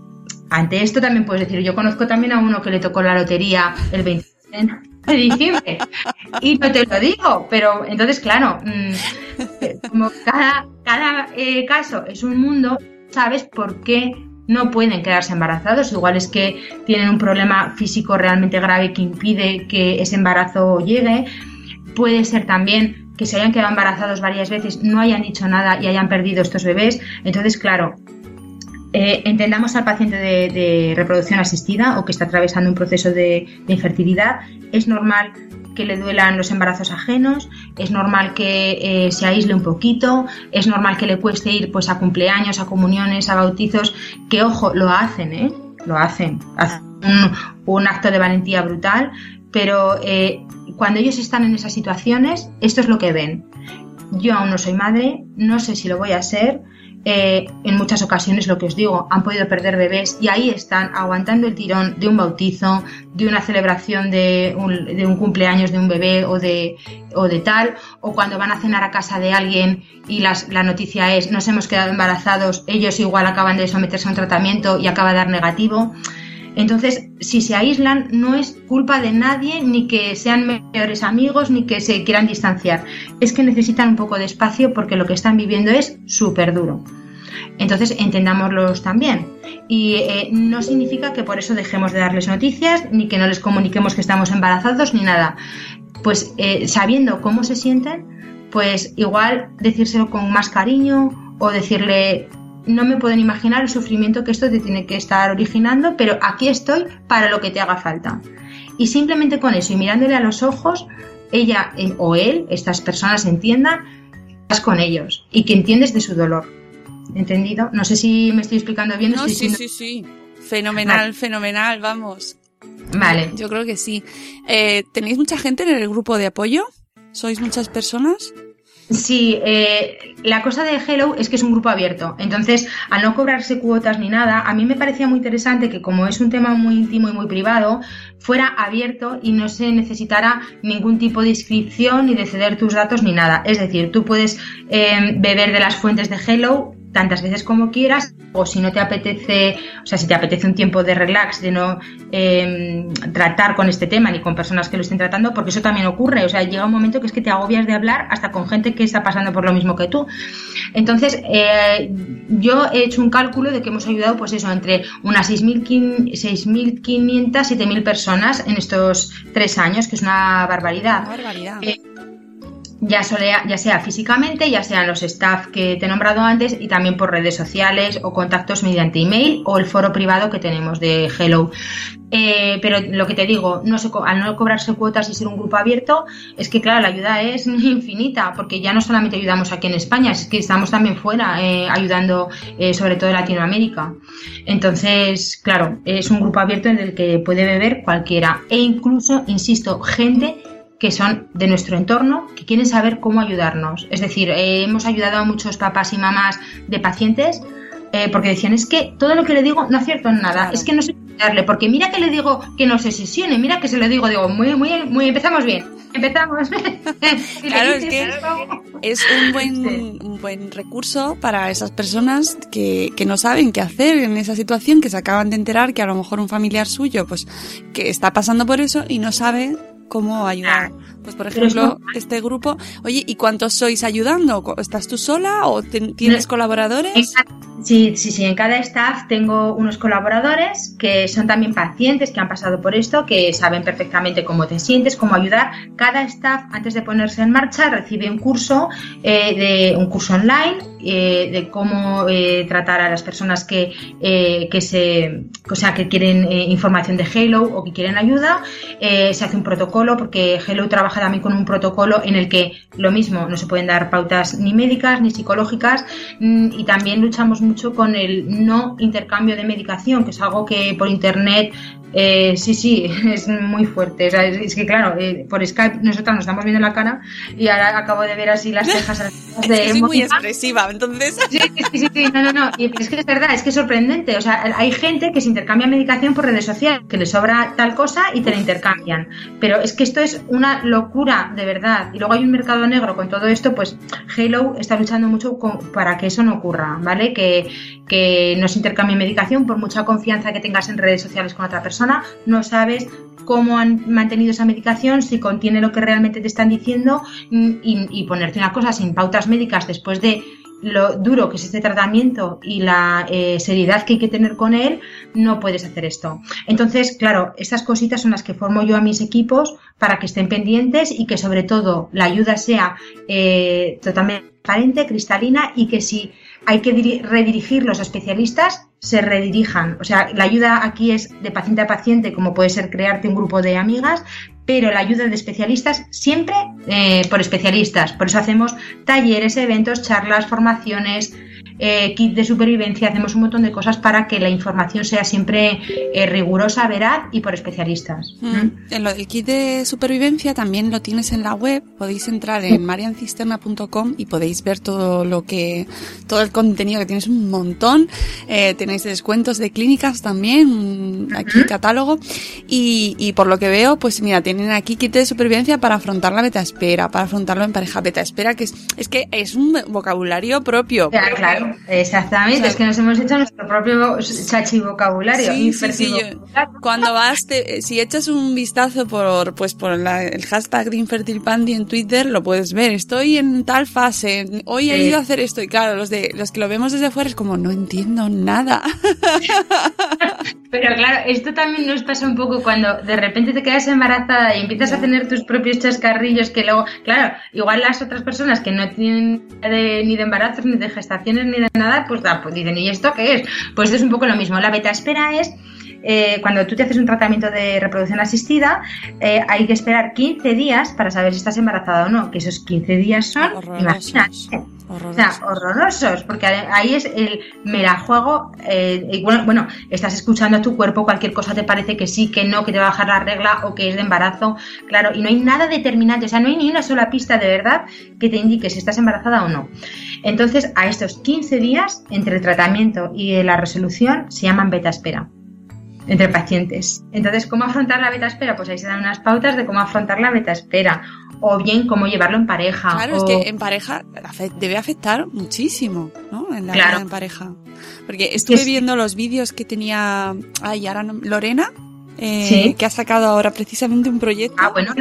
ante esto también puedes decir, yo conozco también a uno que le tocó la lotería el 23 de diciembre y no te lo digo, pero entonces, claro, mm, como cada, cada eh, caso es un mundo, sabes por qué no pueden quedarse embarazados. Igual es que tienen un problema físico realmente grave que impide que ese embarazo llegue. Puede ser también que se hayan quedado embarazados varias veces, no hayan dicho nada y hayan perdido estos bebés. Entonces, claro, eh, entendamos al paciente de, reproducción asistida o que está atravesando un proceso de, de infertilidad. Es normal que le duelan los embarazos ajenos, es normal que eh, se aísle un poquito, es normal que le cueste ir pues a cumpleaños, a comuniones, a bautizos, que ojo, lo hacen, ¿eh? Lo hacen, hacen un, un acto de valentía brutal, pero eh, cuando ellos están en esas situaciones, esto es lo que ven. Yo aún no soy madre, no sé si lo voy a ser, eh, en muchas ocasiones lo que os digo, han podido perder bebés y ahí están aguantando el tirón de un bautizo, de una celebración de un, de un cumpleaños de un bebé o de, o de tal, o cuando van a cenar a casa de alguien y las- la noticia es nos hemos quedado embarazados, ellos igual acaban de someterse a un tratamiento y acaba de dar negativo. Entonces, si se aíslan, no es culpa de nadie, ni que sean mejores amigos, ni que se quieran distanciar. Es que necesitan un poco de espacio porque lo que están viviendo es súper duro. Entonces, entendámoslos también. Y eh, no significa que por eso dejemos de darles noticias, ni que no les comuniquemos que estamos embarazados, ni nada. Pues eh, sabiendo cómo se sienten, pues igual decírselo con más cariño o decirle, no me pueden imaginar el sufrimiento que esto te tiene que estar originando, pero aquí estoy para lo que te haga falta. Y simplemente con eso y mirándole a los ojos, ella eh, o él, estas personas entiendan, estás con ellos y que entiendes de su dolor. ¿Entendido? No sé si me estoy explicando bien. No, sí, siendo- sí, sí. Fenomenal, fenomenal, vamos. Vale. Yo creo que sí. Eh, ¿Tenéis mucha gente en el grupo de apoyo? ¿Sois muchas personas? Sí, eh, la cosa de Hello es que es un grupo abierto. Entonces, al no cobrarse cuotas ni nada, a mí me parecía muy interesante que como es un tema muy íntimo y muy privado, fuera abierto y no se necesitara ningún tipo de inscripción ni de ceder tus datos ni nada. Es decir, tú puedes eh, beber de las fuentes de Hello tantas veces como quieras o si no te apetece, o sea, si te apetece un tiempo de relax, de no eh, tratar con este tema ni con personas que lo estén tratando, porque eso también ocurre, o sea, llega un momento que es que te agobias de hablar hasta con gente que está pasando por lo mismo que tú. Entonces, eh, yo he hecho un cálculo de que hemos ayudado, pues eso, entre unas 6.500, 6.500, 7.000 personas en estos tres años, que es una barbaridad. barbaridad. Eh, ya, ya sea físicamente, ya sean los staff que te he nombrado antes y también por redes sociales o contactos mediante email o el foro privado que tenemos de Hello. Eh, pero lo que te digo, no al no cobrarse cuotas y ser un grupo abierto, es que claro, la ayuda es infinita, porque ya no solamente ayudamos aquí en España, es que estamos también fuera eh, ayudando eh, sobre todo en Latinoamérica. Entonces, claro, es un grupo abierto en el que puede beber cualquiera e incluso, insisto, gente que son de nuestro entorno, que quieren saber cómo ayudarnos. Es decir, eh, hemos ayudado a muchos papás y mamás de pacientes eh, porque decían, es que todo lo que le digo no acierto en nada, es que no sé darle, porque mira que le digo que no se sesione, mira que se lo digo, digo, muy, muy, muy, empezamos bien, empezamos. Claro, es que es un buen, un buen recurso para esas personas que, que no saben qué hacer en esa situación, que se acaban de enterar que a lo mejor un familiar suyo, pues, que está pasando por eso y no sabe cómo ayudar. Pues, por ejemplo, este grupo, oye, ¿y cuántos sois ayudando? ¿Estás tú sola o tienes No. colaboradores? Sí, sí, sí. En cada staff tengo unos colaboradores que son también pacientes que han pasado por esto, que saben perfectamente cómo te sientes, cómo ayudar. Cada staff, antes de ponerse en marcha, recibe un curso, eh, de un curso online eh, de cómo eh, tratar a las personas que, eh, que se, o sea, que quieren información de Halo o que quieren ayuda. Se hace un protocolo porque Hello trabaja también con un protocolo en el que lo mismo no se pueden dar pautas ni médicas ni psicológicas mm, y también luchamos mucho con el no intercambio de medicación, que es algo que por internet eh, sí, sí, es muy fuerte. O sea, es, que, claro, eh, por Skype nosotros nos estamos viendo la cara y ahora acabo de ver así las cejas. De es muy expresiva, entonces. Sí, sí, sí, no, no, no. Y es que es verdad, es que es sorprendente. O sea, hay gente que se intercambia medicación por redes sociales, que le sobra tal cosa y te la intercambian. Pero es que esto es una locura, de verdad. Y luego hay un mercado negro con todo esto, pues Halo está luchando mucho para que eso no ocurra, ¿vale? Que, que no se intercambie medicación por mucha confianza que tengas en redes sociales con otra persona no sabes cómo han mantenido esa medicación, si contiene lo que realmente te están diciendo mm, y, ponerte una cosa sin pautas médicas después de lo duro que es este tratamiento y la eh, seriedad que hay que tener con él, no puedes hacer esto. Entonces, claro, estas cositas son las que formo yo a mis equipos para que estén pendientes y que sobre todo la ayuda sea eh, totalmente transparente, cristalina y que si hay que redirigir los especialistas, se redirijan. O sea, la ayuda aquí es de paciente a paciente, como puede ser crearte un grupo de amigas, pero la ayuda de especialistas siempre eh, por especialistas. Por eso hacemos talleres, eventos, charlas, formaciones, eh, kit de supervivencia, hacemos un montón de cosas para que la información sea siempre eh, rigurosa, veraz y por especialistas. Mm. En lo del kit de supervivencia también lo tienes en la web, podéis entrar en mariancisterna.com y podéis ver todo lo que, todo el contenido que tienes un montón, eh, tenéis descuentos de clínicas también, aquí catálogo y, y por lo que veo, pues mira, tienen aquí kit de supervivencia para afrontar la beta espera, para afrontarlo en pareja beta espera, que es, es que es un vocabulario propio. claro exactamente. es que nos hemos hecho nuestro propio chachi vocabulario. cuando vas, si echas un vistazo por, pues, por el hashtag de Infertilpandy en Twitter, lo puedes ver. Estoy en tal fase. Hoy he ido a hacer esto. Y claro, los de los que lo vemos desde fuera es como, no entiendo nada. Pero claro, esto también nos pasa un poco cuando de repente te quedas embarazada y empiezas a tener tus propios chascarrillos que luego, claro, igual las otras personas que no tienen ni de embarazos, ni de gestaciones, ni nada, pues, pues, dicen, ¿y esto qué es? Pues es un poco lo mismo. La beta espera es eh, cuando tú te haces un tratamiento de reproducción asistida, eh, hay que esperar 15 días para saber si estás embarazada o no, que esos 15 días son, imagínate, Horrorosos. horrorosos, porque ahí es el merajuego. Eh, bueno, bueno, estás escuchando a tu cuerpo, cualquier cosa te parece que sí, que no, que te va a bajar la regla o que es de embarazo, claro, y no hay nada determinante, o sea, no hay ni una sola pista de verdad que te indique si estás embarazada o no. Entonces, a estos 15 días entre el tratamiento y la resolución se llaman beta espera entre pacientes. Entonces, ¿cómo afrontar la beta espera? Pues ahí se dan unas pautas de cómo afrontar la beta espera o bien cómo llevarlo en pareja. Claro, es que en pareja debe afectar muchísimo, ¿no? En la vida en pareja. Porque estuve viendo los vídeos que tenía, ay, ahora Lorena, eh, que ha sacado ahora precisamente un proyecto. Ah, bueno,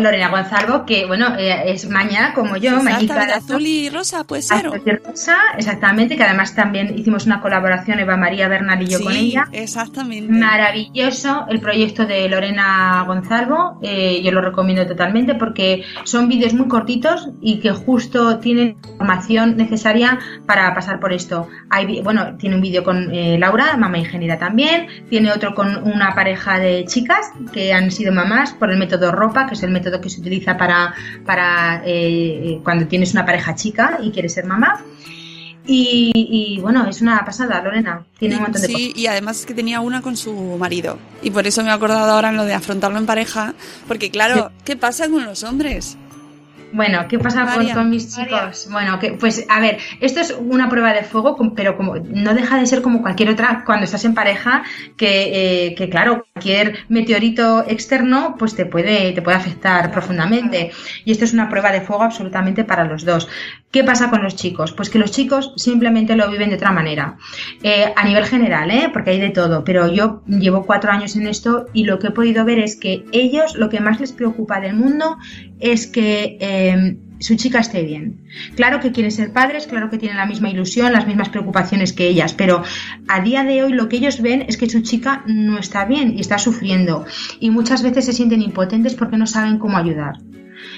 Lorena Gonzalvo, que bueno, eh, es maña como yo, mañita de azul y rosa, pues ser. Azul y rosa, exactamente, que además también hicimos una colaboración Eva María Bernal y yo con ella. Exactamente. Maravilloso el proyecto de Lorena Gonzalvo, eh, yo lo recomiendo totalmente porque son vídeos muy cortitos y que justo tienen información necesaria para pasar por esto. Hay, bueno, tiene un vídeo con eh, Laura, mamá ingeniera también, tiene otro con una pareja de chicas que han sido mamás por el método ropa, que es el método que se utiliza para, para eh, cuando tienes una pareja chica y quieres ser mamá. Y, bueno, es una pasada, Lorena. Tiene un montón de Sí, y además es que tenía una con su marido. Y por eso me he acordado ahora en lo de afrontarlo en pareja. Porque claro, ¿qué pasa con los hombres? Bueno, ¿qué pasa con, mis chicos? Bueno, que, pues a ver, esto es una prueba de fuego, pero como no deja de ser como cualquier otra cuando estás en pareja, que, eh, que claro, cualquier meteorito externo pues te puede, te puede afectar profundamente. Y esto es una prueba de fuego absolutamente para los dos. ¿Qué pasa con los chicos? Pues que los chicos simplemente lo viven de otra manera. Eh, a nivel general, ¿eh? porque hay de todo, pero yo llevo cuatro años en esto y lo que he podido ver es que ellos lo que más les preocupa del mundo es que em, su chica esté bien. Claro que quieren ser padres, claro que tienen la misma ilusión, las mismas preocupaciones que ellas, pero a día de hoy lo que ellos ven es que su chica no está bien y está sufriendo y muchas veces se sienten impotentes porque no saben cómo ayudar.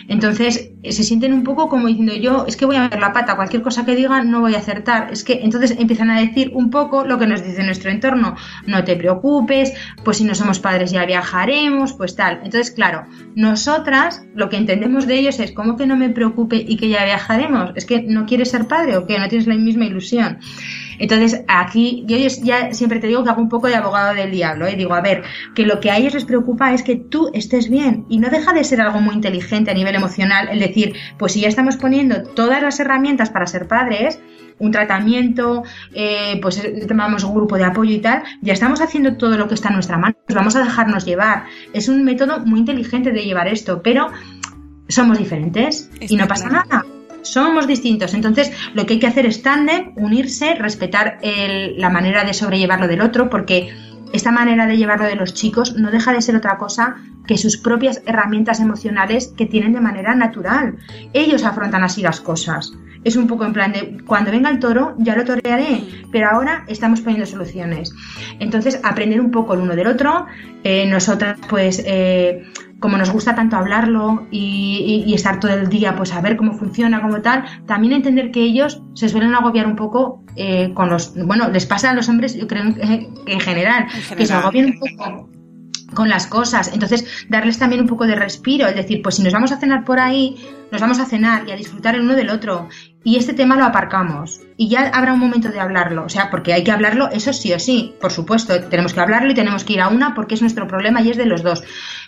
Entonces se sienten un poco como diciendo yo es que voy a ver la pata, cualquier cosa que diga no voy a acertar. Es que entonces empiezan a decir un poco lo que nos dice nuestro entorno. No te preocupes, pues si no somos padres ya viajaremos, pues tal. Entonces, claro, nosotras lo que entendemos de ellos es cómo que no me preocupe y que ya viajaremos. Es que no quieres ser padre o que no tienes la misma ilusión. Entonces, aquí yo ya siempre te digo que hago un poco de abogado del diablo. ¿eh? Digo, a ver, que lo que a ellos les preocupa es que tú estés bien. Y no deja de ser algo muy inteligente a nivel emocional el decir, pues si ya estamos poniendo todas las herramientas para ser padres, un tratamiento, eh, pues llamamos un grupo de apoyo y tal, ya estamos haciendo todo lo que está en nuestra mano, vamos a dejarnos llevar. Es un método muy inteligente de llevar esto, pero somos diferentes y no pasa nada somos distintos. Entonces, lo que hay que hacer es tándem, unirse, respetar la manera de sobrellevarlo del otro, porque esta manera de llevarlo de los chicos no deja de ser otra cosa que sus propias herramientas emocionales que tienen de manera natural. Ellos afrontan así las cosas. Es un poco en plan de cuando venga el toro ya lo torearé, pero ahora estamos poniendo soluciones. Entonces, aprender un poco el uno del otro. Eh, nosotras, pues, eh, como nos gusta tanto hablarlo y, estar todo el día pues a ver cómo funciona, como tal, también entender que ellos se suelen agobiar un poco eh, con los, bueno, les pasa a los hombres, yo creo que en general, que se agobian un poco con las cosas. Entonces, darles también un poco de respiro, es decir, pues si nos vamos a cenar por ahí, nos vamos a cenar y a disfrutar el uno del otro. Y este tema lo aparcamos. Y ya habrá un momento de hablarlo. O sea, porque hay que hablarlo, eso sí o sí. Por supuesto, tenemos que hablarlo y tenemos que ir a una porque es nuestro problema y es de los dos.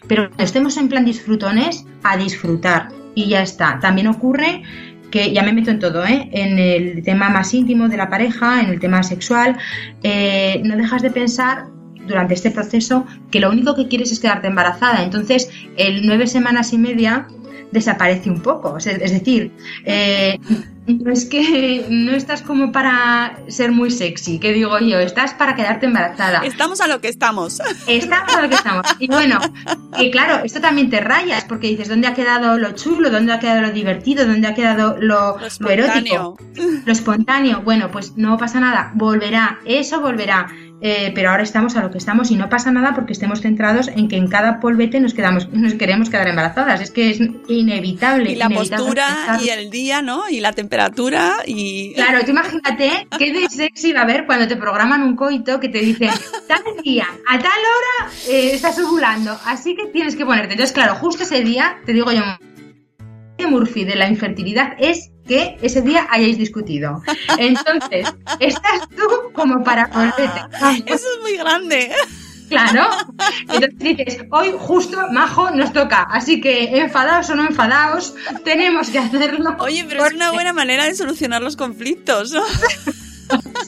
Pero estemos en plan disfrutones, a disfrutar. Y ya está. También ocurre que ya me meto en todo, ¿eh? en el tema más íntimo de la pareja, en el tema sexual, eh, no dejas de pensar durante este proceso que lo único que quieres es quedarte embarazada. Entonces, el nueve semanas y media desaparece un poco. Es decir, eh, no es que no estás como para ser muy sexy, que digo yo, estás para quedarte embarazada. Estamos a lo que estamos. Estamos a lo que estamos. Y bueno, y claro, esto también te rayas, porque dices, ¿dónde ha quedado lo chulo? ¿Dónde ha quedado lo divertido? ¿Dónde ha quedado lo, lo erótico? Lo espontáneo. Bueno, pues no pasa nada, volverá, eso volverá. Eh, pero ahora estamos a lo que estamos y no pasa nada porque estemos centrados en que en cada polvete nos quedamos, nos queremos quedar embarazadas. Es que es inevitable. Y la postura y el día, ¿no? Y la temperatura y. Claro, tú imagínate qué de sexy va a haber cuando te programan un coito que te dicen tal día, a tal hora eh, estás ovulando, así que tienes que ponerte. Entonces, claro, justo ese día, te digo yo, Murphy de la infertilidad es que ese día hayáis discutido. Entonces, estás tú como para volverte. Eso es muy grande. Claro. Entonces dices, hoy justo, Majo, nos toca. Así que, enfadados o no enfadados, tenemos que hacerlo. Oye, pero es una buena manera de solucionar los conflictos.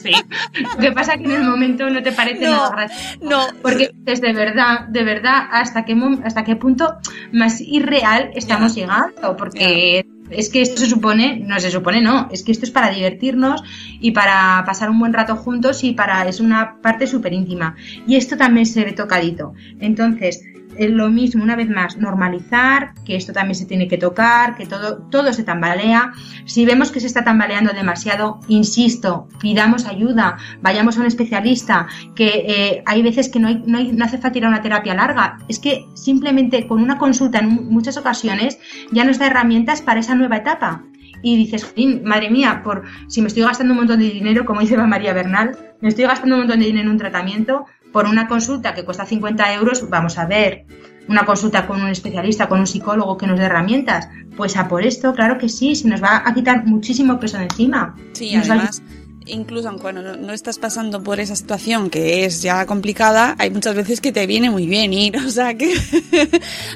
Sí. Lo que pasa es que en el momento no te parece nada gracioso. No. Porque es de verdad, de verdad, hasta qué, hasta qué punto más irreal estamos llegando. Porque es que esto se supone, no se supone, no, es que esto es para divertirnos y para pasar un buen rato juntos y para, es una parte súper íntima. Y esto también se ve tocadito. Entonces, es lo mismo, una vez más, normalizar, que esto también se tiene que tocar, que todo, todo se tambalea. Si vemos que se está tambaleando demasiado, insisto, pidamos ayuda, vayamos a un especialista, que eh, hay veces que no, no hace falta ir a una terapia larga, es que simplemente con una consulta en muchas ocasiones ya nos da herramientas para esa nueva etapa. Y dices, madre mía, por si me estoy gastando un montón de dinero, como dice María Bernal, me estoy gastando un montón de dinero en un tratamiento, por una consulta que cuesta 50 euros, vamos a ver, una consulta con un especialista, con un psicólogo que nos dé herramientas, pues a por esto, claro que sí, se nos va a quitar muchísimo peso de encima. Sí, además incluso aunque no, estás pasando por esa situación que es ya complicada, hay muchas veces que te viene muy bien ir, o sea que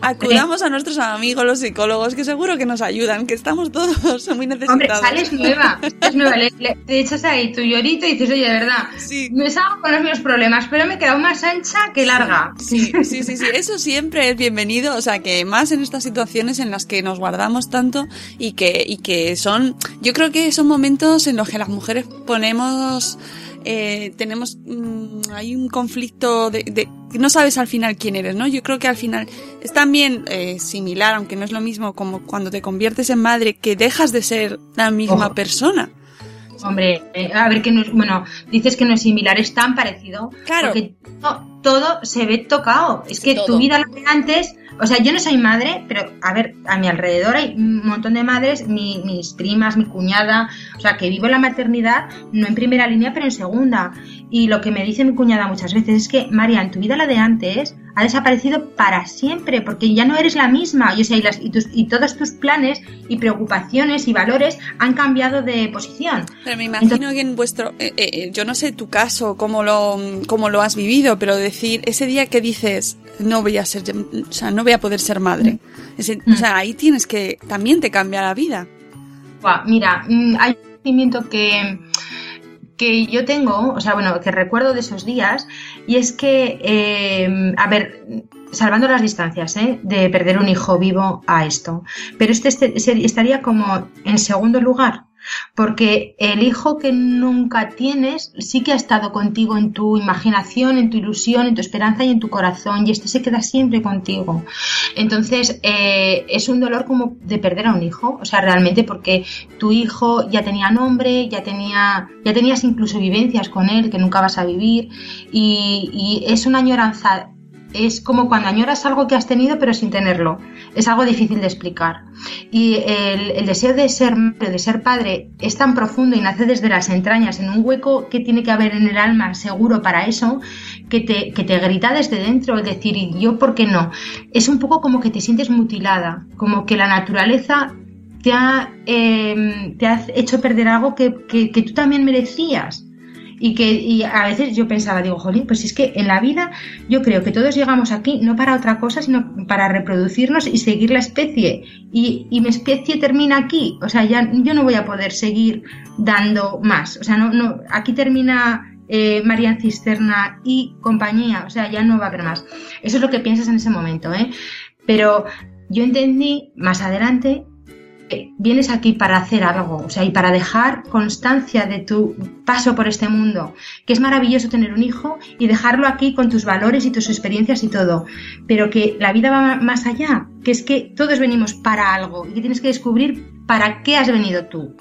acudamos a nuestros amigos los psicólogos que seguro que nos ayudan, que estamos todos muy necesitados. Hombre, sales nueva, es nueva, le, echas ahí tu llorito y dices, oye, de verdad, sí. me salgo con los mismos problemas, pero me he quedado más ancha que larga. Sí, sí, sí, sí, eso siempre es bienvenido, o sea que más en estas situaciones en las que nos guardamos tanto y que, y que son, yo creo que son momentos en los que las mujeres ponemos, eh, tenemos, mm, hay un conflicto de, de, no sabes al final quién eres, ¿no? Yo creo que al final es también eh, similar, aunque no es lo mismo como cuando te conviertes en madre, que dejas de ser la misma persona. Hombre, eh, a ver que no es, bueno, dices que no es similar, es tan parecido. Claro. Porque todo se ve tocado. Es que Todo. tu vida la de antes, o sea, yo no soy madre, pero a ver, a mi alrededor hay un montón de madres, mi- mis primas, mi cuñada, o sea, que vivo la maternidad no en primera línea, pero en segunda. Y lo que me dice mi cuñada muchas veces es que, María, en tu vida la de antes ha desaparecido para siempre, porque ya no eres la misma. Y, o sea, y, las- y tus- y todos tus planes y preocupaciones y valores han cambiado de posición. Pero me imagino Entonces- que en vuestro, eh, eh, yo no sé tu caso, cómo lo, cómo lo has vivido, pero decir, ese día que dices, no voy a ser, o sea, no voy a poder ser madre. Ese- Mm. O sea, ahí tienes que, también te cambia la vida. Mira, mm, hay un sentimiento que, que yo tengo, o sea, bueno, que recuerdo de esos días, y es que, eh, a ver, salvando las distancias, ¿eh? de perder un hijo vivo a esto, pero este, este- ser- estaría como en segundo lugar. Porque el hijo que nunca tienes sí que ha estado contigo en tu imaginación, en tu ilusión, en tu esperanza y en tu corazón, y este se queda siempre contigo. Entonces, eh, es un dolor como de perder a un hijo, o sea, realmente porque tu hijo ya tenía nombre, ya tenía, ya tenías incluso vivencias con él que nunca vas a vivir, y, y es una añoranza. Es como cuando añoras algo que has tenido pero sin tenerlo. Es algo difícil de explicar. Y el, deseo de ser de ser padre, es tan profundo y nace desde las entrañas, en un hueco que tiene que haber en el alma seguro para eso, que te, que te grita desde dentro, el decir, ¿y yo por qué no? Es un poco como que te sientes mutilada, como que la naturaleza te ha, eh, te ha hecho perder algo que- que tú también merecías. Y que y a veces yo pensaba, digo, jolín, pues es que en la vida yo creo que todos llegamos aquí no para otra cosa, sino para reproducirnos y seguir la especie. Y, y mi especie termina aquí. O sea, ya yo no voy a poder seguir dando más. O sea, no, no, aquí termina eh, Cisterna y compañía. O sea, ya no va a haber más. Eso es lo que piensas en ese momento, ¿eh? Pero yo entendí más adelante que vienes aquí para hacer algo, o sea, y para dejar constancia de tu paso por este mundo, que es maravilloso tener un hijo y dejarlo aquí con tus valores y tus experiencias y todo, pero que la vida va más allá, que es que todos venimos para algo y que tienes que descubrir para qué has venido tú.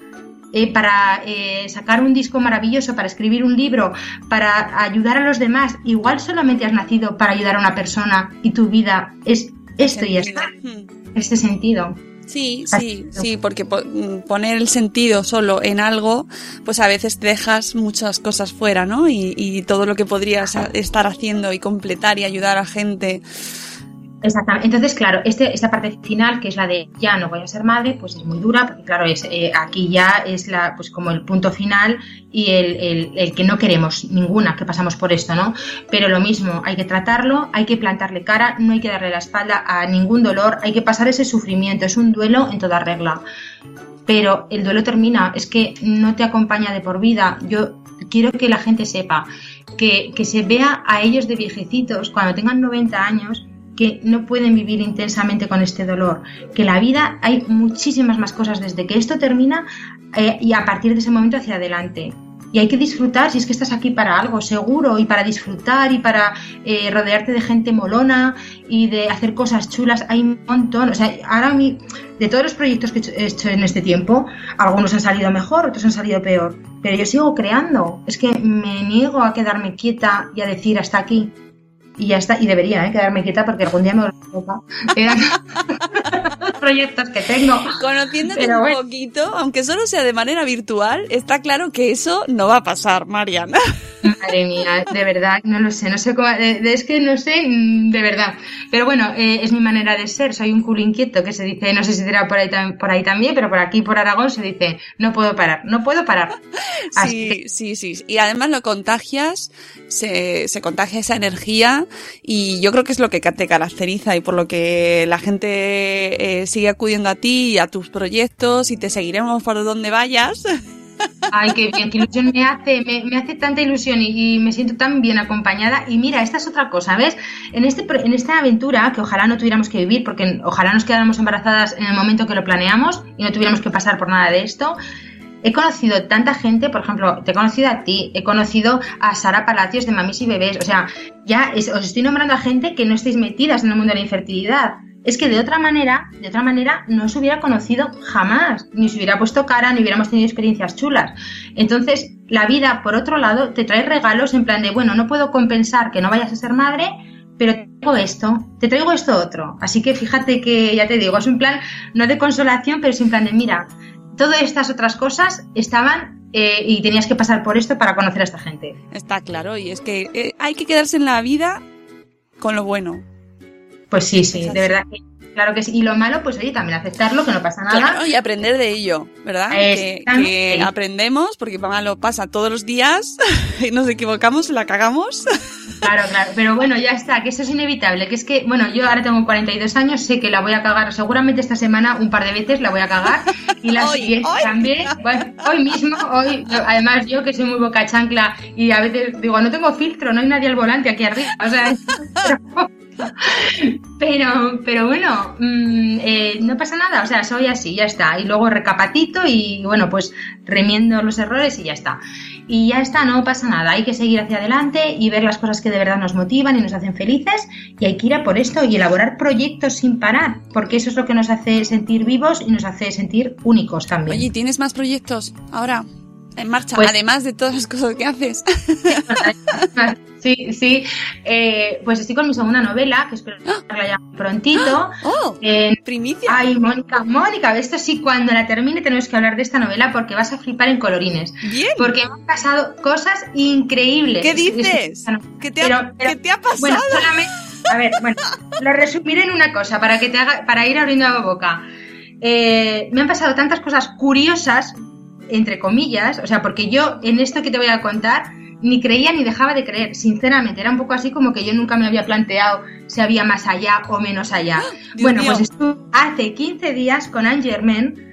Eh, para eh, sacar un disco maravilloso, para escribir un libro, para ayudar a los demás. Igual solamente has nacido para ayudar a una persona y tu vida es esto y está, este sentido. Sí, sí, sí, porque po- mm, poner el sentido solo en algo, pues a veces te dejas muchas cosas fuera, ¿no? Y, y todo lo que podrías estar haciendo y completar y ayudar a gente. Exactamente. Entonces, claro, este, esta parte final, que es la de ya no voy a ser madre, pues es muy dura, porque claro, es, eh, aquí ya es la, pues como el punto final y el, el- que no queremos ninguna que pasamos por esto, ¿no? Pero lo mismo, hay que tratarlo, hay que plantarle cara, no hay que darle la espalda a ningún dolor, hay que pasar ese sufrimiento, es un duelo en toda regla. Pero el duelo termina, es que no te acompaña de por vida. Yo quiero que la gente sepa que, que se vea a ellos de viejecitos cuando tengan 90 años que no pueden vivir intensamente con este dolor, que la vida hay muchísimas más cosas desde que esto termina eh, y a partir de ese momento hacia adelante. Y hay que disfrutar si es que estás aquí para algo seguro y para disfrutar y para eh, rodearte de gente molona y de hacer cosas chulas. Hay un montón. O sea, ahora mí, de todos los proyectos que he hecho en este tiempo, algunos han salido mejor, otros han salido peor. Pero yo sigo creando. Es que me niego a quedarme quieta y a decir hasta aquí. Y ya está. Y debería ¿eh? quedarme quieta porque algún día me loca. Eran proyectos que tengo. Conociéndote Pero un bueno. poquito, aunque solo sea de manera virtual, está claro que eso no va a pasar, Mariana. Madre mía, de verdad, no lo sé, no sé cómo, de- es que no sé, mm, de verdad. Pero bueno, eh, es mi manera de ser, soy un culo inquieto que se dice, no sé si será por ahí, por ahí también, pero por aquí, por Aragón, se dice, no puedo parar, no puedo parar. Así Sí, sí, sí. Y además lo contagias, se, se contagia esa energía y yo creo que es lo que te caracteriza y por lo que la gente eh, sigue acudiendo a ti y a tus proyectos y te seguiremos por donde vayas. Ay, qué bien, qué ilusión me hace, me, me hace tanta ilusión y, y me siento tan bien acompañada. Y mira, esta es otra cosa, ¿ves? En, este, en esta aventura, que ojalá no tuviéramos que vivir, porque ojalá nos quedáramos embarazadas en el momento que lo planeamos y no tuviéramos que pasar por nada de esto, he conocido tanta gente, por ejemplo, te he conocido a ti, he conocido a Sara Palacios de Mamis y Bebés, o sea, ya es- os estoy nombrando a gente que no estáis metidas en el mundo de la infertilidad. es que de otra manera, de otra manera, no se hubiera conocido jamás, ni se hubiera puesto cara, ni hubiéramos tenido experiencias chulas. Entonces, la vida, por otro lado, te trae regalos en plan de, bueno, no puedo compensar que no vayas a ser madre, pero te traigo esto, te traigo esto otro. Así que fíjate que, ya te digo, es un plan no de consolación, pero es un plan de, mira, todas estas otras cosas estaban eh, y tenías que pasar por esto para conocer a esta gente. Está claro, y es que eh, hay que quedarse en la vida con lo bueno. Pues sí, sí, de verdad que Claro que sí. Y lo malo, pues oye, también aceptarlo, que no pasa nada. Claro, y aprender de ello, ¿verdad? Que, que, aprendemos, porque mamá lo pasa todos los días, y nos equivocamos, la cagamos. Claro, claro. Pero bueno, ya está, que eso es inevitable. Que es que, bueno, yo ahora tengo 42 años, sé que la voy a cagar. Seguramente esta semana un par de veces la voy a cagar. Y la siguiente también. hoy mismo, hoy. Además, yo que soy muy boca chancla y a veces digo, no tengo filtro, no hay nadie al volante aquí arriba. O sea, pero, pero bueno, mm, eh, no pasa nada, o sea, soy así, ya está. Y luego recapacito y bueno, pues remiendo los errores y ya está. Y ya está, no pasa nada, hay que seguir hacia adelante y ver las cosas que de verdad nos motivan y nos hacen felices y hay que ir a por esto y elaborar proyectos sin parar, porque eso es lo que nos hace sentir vivos y nos hace sentir únicos también. Oye, ¿tienes más proyectos ahora? En marcha, pues además de todas las cosas que haces. Sí, sí. Eh, pues estoy con mi segunda novela, que espero que la ya prontito. ¡Oh! ¡Primicia! Ay, Mónica, Mónica, esto sí, cuando la termine tenemos que hablar de esta novela porque vas a flipar en colorines. Bien. Porque han pasado cosas increíbles. ¿Qué dices? ¿Qué, te ha, te ha pasado? Bueno, solamente, a ver, bueno, lo resumiré en una cosa para que te haga, para ir abriendo la boca. Eh, me han pasado tantas cosas curiosas entre comillas, o sea, porque yo en esto que te voy a contar ni creía ni dejaba de creer, sinceramente, era un poco así como que yo nunca me había planteado si había más allá o menos allá. bueno, pues estuve hace 15 días con Anne Germain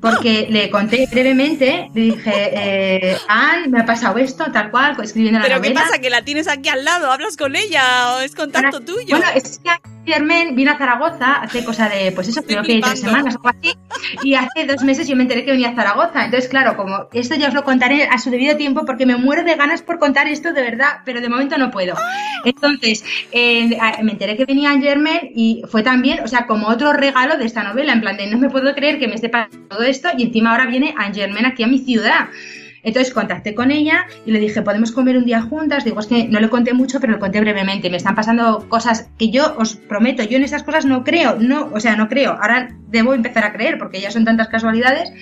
porque le conté brevemente, le dije, eh, Anne, me ha pasado esto, tal cual, escribiendo la ¿Pero qué pasa? ¿Que la tienes aquí al lado? ¿Hablas con ella o es contacto tuyo? Bueno, es que Germain vino a Zaragoza hace cosa de, pues eso, creo que tres semanas o algo así, y hace dos meses yo me enteré que venía a Zaragoza. Entonces, claro, como esto ya os lo contaré a su debido tiempo porque me muero de ganas por contar esto de verdad, pero de momento no puedo. Entonces, eh, me enteré que venía Germain y fue también, o sea, como otro regalo de esta novela, en plan de no me puedo creer que me esté pasando todo esto y encima ahora viene Anne Germain aquí a mi ciudad. Entonces contacté con ella y le dije, ¿podemos comer un día juntas? Digo, es que no le conté mucho, pero le conté brevemente. Me están pasando cosas que yo os prometo, yo en esas cosas no creo, no, o sea, no creo. Ahora debo empezar a creer porque ya son tantas casualidades.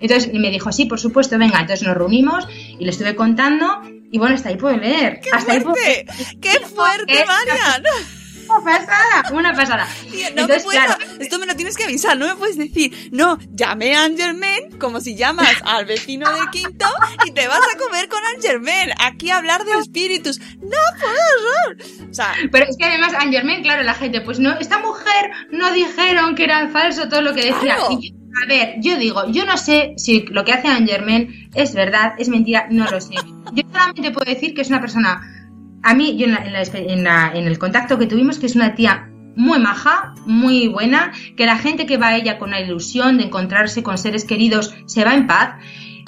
Entonces me dijo, sí, por supuesto, venga. Entonces nos reunimos y le estuve contando y bueno, hasta ahí puedo leer. ¡Qué hasta fuerte! ¡Qué fuerte, Marian! Una pasada, una pasada. no me puedo, esto me lo tienes que avisar, no me puedes decir, no, llame a Angerman como si llamas al vecino de quinto y te vas a comer con Angerman, aquí a hablar de espíritus. No puedo. O sea, pero es que además Angerman, claro, la gente, pues no, esta mujer no dijeron que era falso todo lo que decía. a ver, yo digo, yo no sé si lo que hace Angerman es verdad, es mentira, no lo sé. Yo solamente puedo decir que es una persona a mí, yo en, en, el contacto que tuvimos, que es una tía muy maja, muy buena, que la gente que va a ella con la ilusión de encontrarse con seres queridos se va en paz.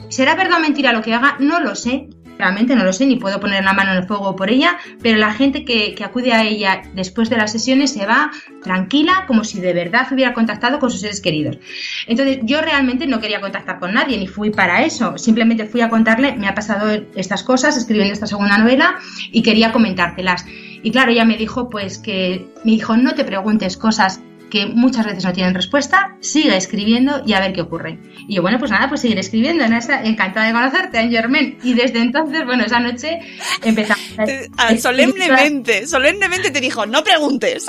¿Será verdad o mentira lo que haga? No lo sé, no lo sé, ni puedo poner la mano en el fuego por ella, pero la gente que, acude a ella después de las sesiones se va tranquila, como si de verdad hubiera contactado con sus seres queridos. Entonces, yo realmente no quería contactar con nadie, ni fui para eso, simplemente fui a contarle, me ha pasado estas cosas, escribiendo esta segunda novela, y quería comentártelas. Y claro, ella me dijo, pues que, me dijo, no te preguntes cosas que muchas veces no tienen respuesta, sigue escribiendo y a ver qué ocurre. Y yo, bueno, pues nada, pues seguir escribiendo. Encantada de conocerte, Anne Germain. Y desde entonces, bueno, esa noche empezamos. A... Solemnemente, solemnemente te dijo, no preguntes.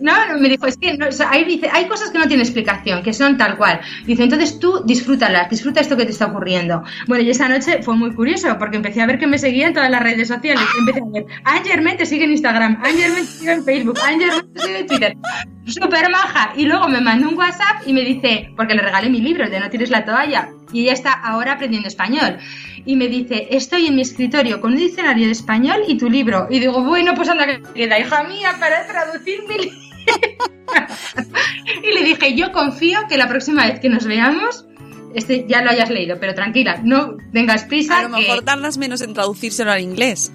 No, me dijo, es que hay, dice, hay cosas que no tienen explicación, que son tal cual. Dice, entonces tú disfrútalas, disfruta esto que te está ocurriendo. Bueno, y esa noche fue muy curioso, porque empecé a ver que me seguía en todas las redes sociales. Empecé a ver, Anne Germain te sigue en Instagram, Anne Germain te sigue en Facebook, Anne Germain te sigue en Twitter súper maja. Y luego me mandó un WhatsApp y me dice, porque le regalé mi libro, de No tires la toalla, y ella está ahora aprendiendo español. Y me dice, estoy en mi escritorio con un diccionario de español y tu libro. Y digo, bueno, pues anda que queda, hija mía, para traducir mi libro. y le dije, yo confío que la próxima vez que nos veamos, este ya lo hayas leído, pero tranquila, no tengas prisa. A lo mejor tardas menos en traducírselo al inglés.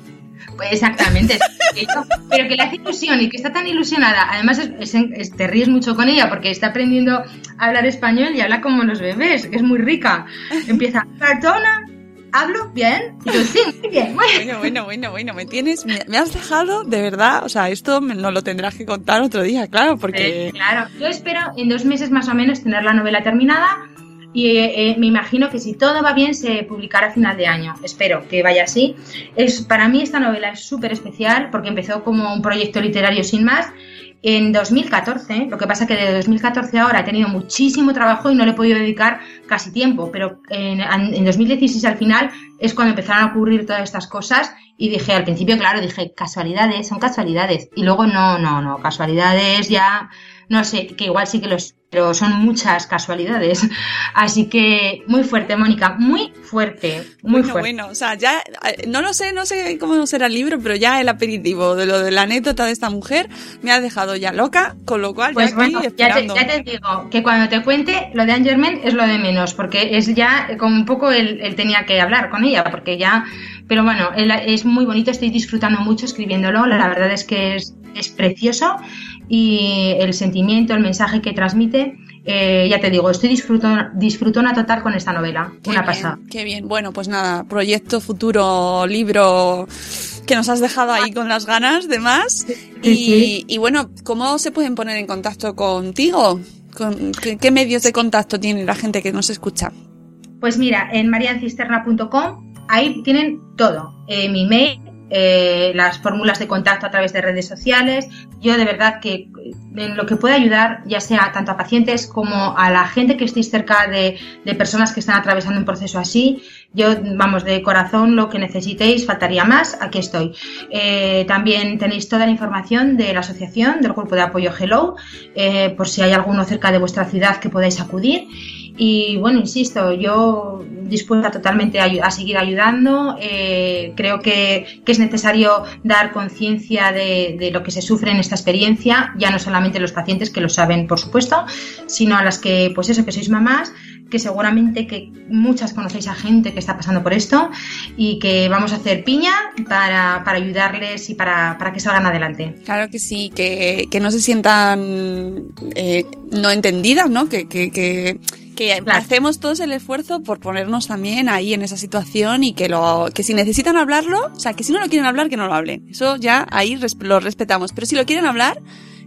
Pues exactamente. pero que le hace ilusión y que está tan ilusionada. Además, es, es, te ríes mucho con ella porque está aprendiendo a hablar español y habla como los bebés. Es muy rica. Empieza, perdona, ¿Hablo bien? Y yo, sí, muy bien. Bueno, bueno, bueno, bueno, me tienes, me, has dejado, de verdad, o sea, esto no lo tendrás que contar otro día, claro, porque... claro, yo espero en dos meses más o menos tener la novela terminada y eh, me imagino que si todo va bien se publicará a final de año. Espero que vaya así. Es, para mí esta novela es súper especial porque empezó como un proyecto literario sin más en 2014. Lo que pasa que de 2014 ahora he tenido muchísimo trabajo y no le he podido dedicar casi tiempo, pero en, en 2016 al final es cuando empezaron a ocurrir todas estas cosas y dije al principio, claro, dije casualidades, son casualidades. Y luego no, no, no, casualidades ya, no sé, que igual sí que los pero son muchas casualidades. Así que muy fuerte, Mónica, muy fuerte, muy bueno, fuerte. Bueno, o sea, ya eh, no lo sé, no sé cómo será el libro, pero ya el aperitivo de lo de la anécdota de esta mujer me ha dejado ya loca, con lo cual pues ya bueno, Ya te, ya te, digo que cuando te cuente lo de Angerman es lo de menos, porque es ya como un poco él, él tenía que hablar con ella, porque ya, pero bueno, es muy bonito, estoy disfrutando mucho escribiéndolo, la verdad es que es, es precioso y el sentimiento, el mensaje que transmite, eh, ya te digo, estoy disfrutona, disfrutona total con esta novela. una pasada. Qué bien. Bueno, pues nada, proyecto futuro, libro que nos has dejado ahí con las ganas de más. Y, y bueno, ¿cómo se pueden poner en contacto contigo? ¿Con, qué, qué, medios de contacto tiene la gente que nos escucha? Pues mira, en mariancisterna.com ahí tienen todo. Eh, mi mail, eh, las fórmulas de contacto a través de redes sociales. Yo de verdad que en lo que pueda ayudar, ya sea tanto a pacientes como a la gente que estéis cerca de, personas que están atravesando un proceso así, yo, vamos, de corazón, lo que necesitéis, faltaría más, aquí estoy. Eh, también tenéis toda la información de la asociación, del grupo de apoyo Hello, eh, por si hay alguno cerca de vuestra ciudad que podáis acudir. Y bueno, insisto, yo dispuesta totalmente a, seguir ayudando. Eh, creo que, que, es necesario dar conciencia de, de, lo que se sufre en esta experiencia, ya no solamente los pacientes que lo saben, por supuesto, sino a las que, pues eso, que sois mamás, que seguramente que muchas conocéis a gente que está pasando por esto y que vamos a hacer piña para, para ayudarles y para, para, que salgan adelante. Claro que sí, que, que no se sientan eh, no entendidas, ¿no? Que, que, que claro. hacemos todos el esfuerzo por ponernos también ahí en esa situación y que lo que si necesitan hablarlo, o sea, que si no lo quieren hablar, que no lo hablen. Eso ya ahí lo respetamos. Pero si lo quieren hablar,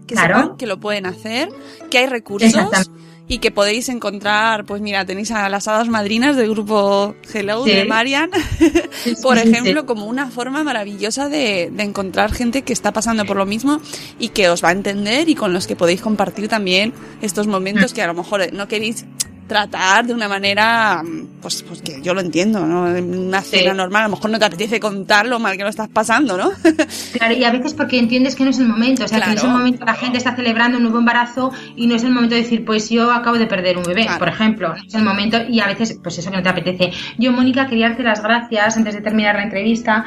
que claro. sepan que lo pueden hacer, que hay recursos y que podéis encontrar, pues mira, tenéis a las hadas madrinas del grupo Hello sí. de Marian, sí, por sí, ejemplo, como una forma maravillosa de, de, encontrar gente que está pasando por lo mismo y que os va a entender y con los que podéis compartir también estos momentos que a lo mejor no queréis tratar de una manera, pues, pues que yo lo entiendo, ¿no? En una cena sí. normal, a lo mejor no te apetece contar lo mal que lo estás pasando, ¿no? claro, y a veces porque entiendes que no es el momento, o sea, claro. que en ese momento la gente está celebrando un nuevo embarazo y no es el momento de decir, pues yo acabo de perder un bebé, claro. por ejemplo, no es el momento y a veces, pues eso que no te apetece. Yo, Mónica, quería darte las gracias antes de terminar la entrevista,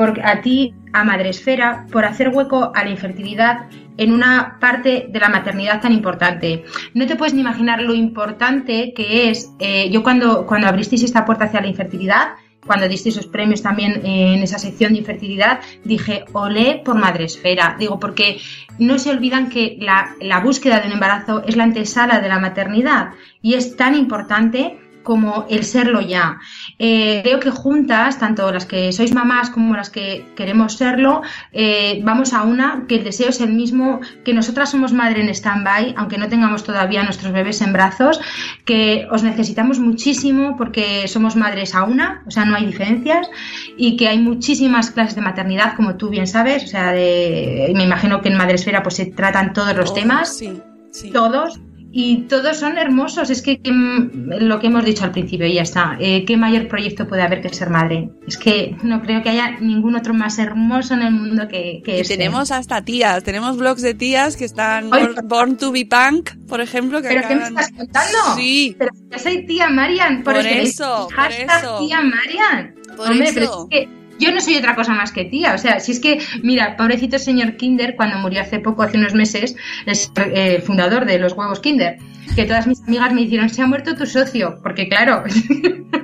porque a ti, a Madresfera, por hacer hueco a la infertilidad en una parte de la maternidad tan importante. No te puedes ni imaginar lo importante que es. Eh, yo cuando, cuando abristeis esta puerta hacia la infertilidad, cuando disteis esos premios también en esa sección de infertilidad, dije, olé por Madresfera. Digo, porque no se olvidan que la, la búsqueda de un embarazo es la antesala de la maternidad y es tan importante como el serlo ya. Eh, creo que juntas, tanto las que sois mamás como las que queremos serlo, eh, vamos a una que el deseo es el mismo, que nosotras somos madre en stand-by, aunque no tengamos todavía nuestros bebés en brazos, que os necesitamos muchísimo porque somos madres a una, o sea, no hay diferencias, y que hay muchísimas clases de maternidad, como tú bien sabes, o sea, de, me imagino que en Madresfera pues se tratan todos los oh, temas, sí, sí. todos, y todos son hermosos. Es que, que, lo que hemos dicho al principio, y ya está. Eh, ¿Qué mayor proyecto puede haber que ser madre? Es que no creo que haya ningún otro más hermoso en el mundo que, que y este. Tenemos hasta tías, tenemos blogs de tías que están born, born, to be punk, por ejemplo. Que ¿Pero acaban... qué me estás contando? Sí. Pero yo soy tía Marian. Por, por eso, por hashtag eso. tía Marian. Por Hombre, eso. pero es que yo no soy otra cosa más que tía. O sea, si es que, mira, pobrecito señor Kinder, cuando murió hace poco, hace unos meses, es el eh, fundador de los huevos Kinder, que todas mis amigas me dijeron, se ha muerto tu socio, porque claro,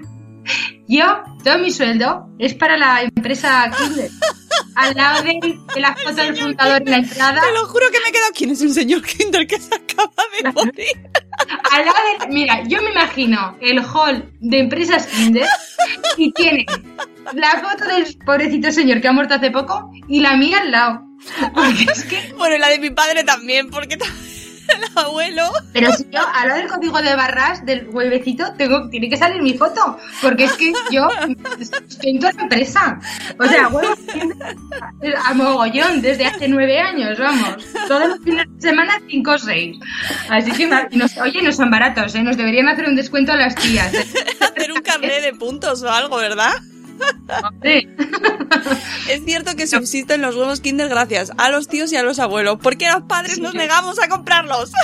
yo, todo mi sueldo es para la empresa Kinder. al lado de, de la foto del fundador en la entrada. Te lo juro que me he quedado. ¿Quién es el señor Kinder que se acaba de morir? Al lado de, mira, yo me imagino el hall de empresas Kinder y tiene la foto del pobrecito señor que ha muerto hace poco y la mía al lado. Porque es que, Bueno, y la de mi padre también, porque ta- el abuelo. pero si yo al lado del código de barras del huevecito tengo, tiene que salir mi foto, porque es que yo estoy en toda la empresa. O sea, Kinder a mogollón desde hace nueve años, vamos. Todos los fines de semana cinco o seis. Así que, nos- oye, no son baratos, ¿eh? Nos deberían hacer un descuento a las tías. Hacer un carnet de puntos o algo, ¿verdad? Sí. Es cierto que subsisten los huevos Kinder gracias a los tíos y a los abuelos. porque los padres nos negamos a comprarlos?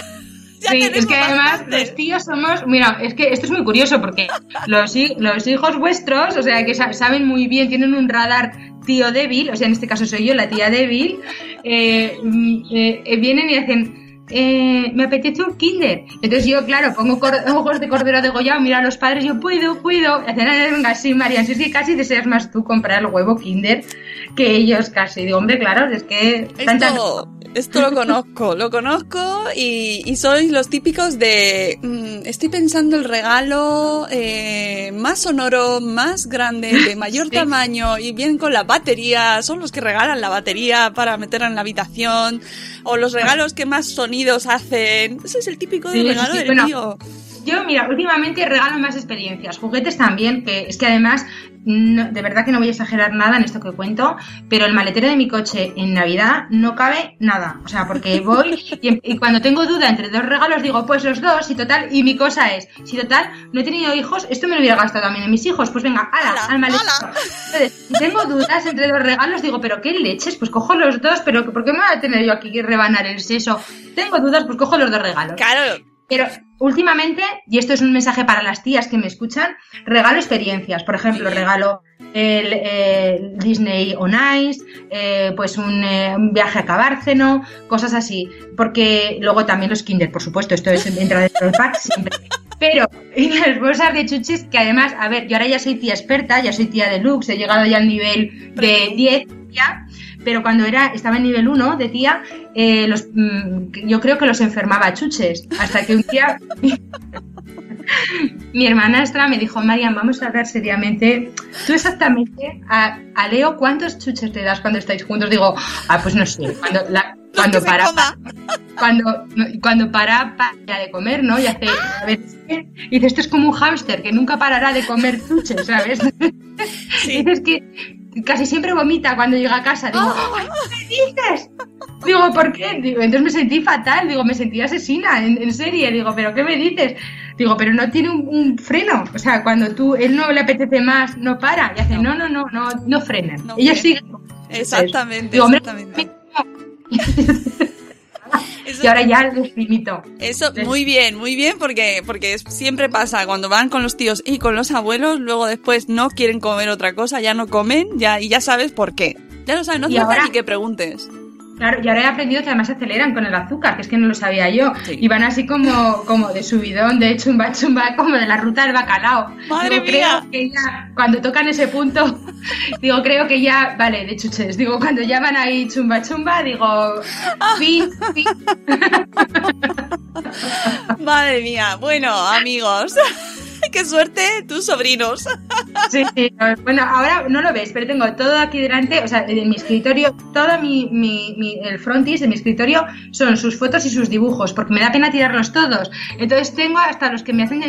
Ya Sí, tenemos es que además los tíos somos, mira, es que esto es muy curioso porque los, hi- los hijos vuestros, o sea, que sa- saben muy bien, tienen un radar tío débil, o sea, en este caso soy yo la tía débil, eh, mm, eh, eh, vienen y hacen, eh, me apetece un kinder. Entonces yo, claro, pongo ojos de cordero degollado, miro a los padres, yo puedo, puedo. Y hacen, "Eh, venga, sí, María, si es que casi deseas más tú comprar el huevo kinder que ellos casi. Digo, hombre, claro, es que... tanta- Esto, lo conozco, lo conozco y, y sois los típicos de mm, estoy pensando el regalo eh, más sonoro, más grande, de mayor Sí. tamaño y bien con la batería, son los que regalan la batería para meterla en la habitación o los regalos que más sonidos hacen. Ese es el típico del sí, regalo sí, del bueno, tío. Yo, mira, últimamente regalo más experiencias, juguetes también, que es que además, no- de verdad que no voy a exagerar nada en esto que cuento, pero el maletero de mi coche en Navidad no cabe nada. O sea, porque voy y, y cuando tengo duda entre dos regalos digo, pues los dos, y total, y mi cosa es, si total, no he tenido hijos, esto me lo hubiera gastado también en mis hijos, pues venga, ala, al maletero. ala. Entonces, si tengo dudas entre dos regalos, digo, pero qué leches, pues cojo los dos, pero ¿por qué me voy a tener yo aquí que rebanar el seso? Tengo dudas, pues cojo los dos regalos. Claro, Pero últimamente, y esto es un mensaje para las tías que me escuchan, regalo experiencias. Por ejemplo, regalo el, eh, Disney on Ice, eh, pues un, eh, un viaje a Cabárceno, cosas así. Porque luego también los Kinder, por supuesto, esto es, entra dentro del pack siempre. Pero, y las bolsas de chuches, que además, a ver, yo ahora ya soy tía experta, ya soy tía deluxe, he llegado ya al nivel de 10 ya, pero cuando era estaba en nivel 1 de tía, eh, los, mm, yo creo que los enfermaba a chuches. Hasta que un día mi hermanastra me dijo, Marian, vamos a hablar seriamente. Tú exactamente a, a Leo, ¿cuántos chuches te das cuando estáis juntos? Digo, ah, pues no sé, cuando, la- cuando se para, cuando, no, cuando para, para de comer, ¿no? Y hace, a ver, es que- y dice, esto es como un hámster que nunca parará de comer chuches, ¿sabes? Sí. Dices que casi siempre vomita cuando llega a casa. Digo, "Ay, ¿qué dices? Digo, ¿por qué? Digo, entonces me sentí fatal, digo, me sentí asesina en, en serie. Digo, ¿pero qué me dices? Digo, pero no tiene un, un freno. O sea, cuando tú, él no le apetece más, no para. Y hace, no, no, no, no, no frenan. No Ellos frenan. siguen. Exactamente, Digo, hombre, exactamente. Eso- Y ahora ya les limito. Eso, muy bien, muy bien, porque, porque siempre pasa, cuando van con los tíos y con los abuelos, luego después no quieren comer otra cosa, ya no comen, ya, y ya sabes por qué. Ya lo sabes, no hace falta ahora- ni que preguntes. Claro, y ahora he aprendido que además aceleran con el azúcar, que es que no lo sabía yo. Sí. Y van así como, como de subidón, de chumba chumba, como de la ruta del bacalao. ¡Madre Digo, mía! Creo que ya, cuando tocan ese punto, digo, creo que ya, vale, de chuches. Digo, cuando llaman ahí chumba chumba, digo, fin, fin. Madre mía, bueno, amigos, qué suerte tus sobrinos. Sí, sí. Bueno, ahora no lo ves, pero tengo todo aquí delante, o sea, en mi escritorio, todo mi, mi, mi- el frontis de mi escritorio son sus fotos y sus dibujos, porque me da pena tirarlos todos. Entonces tengo hasta los que me hacen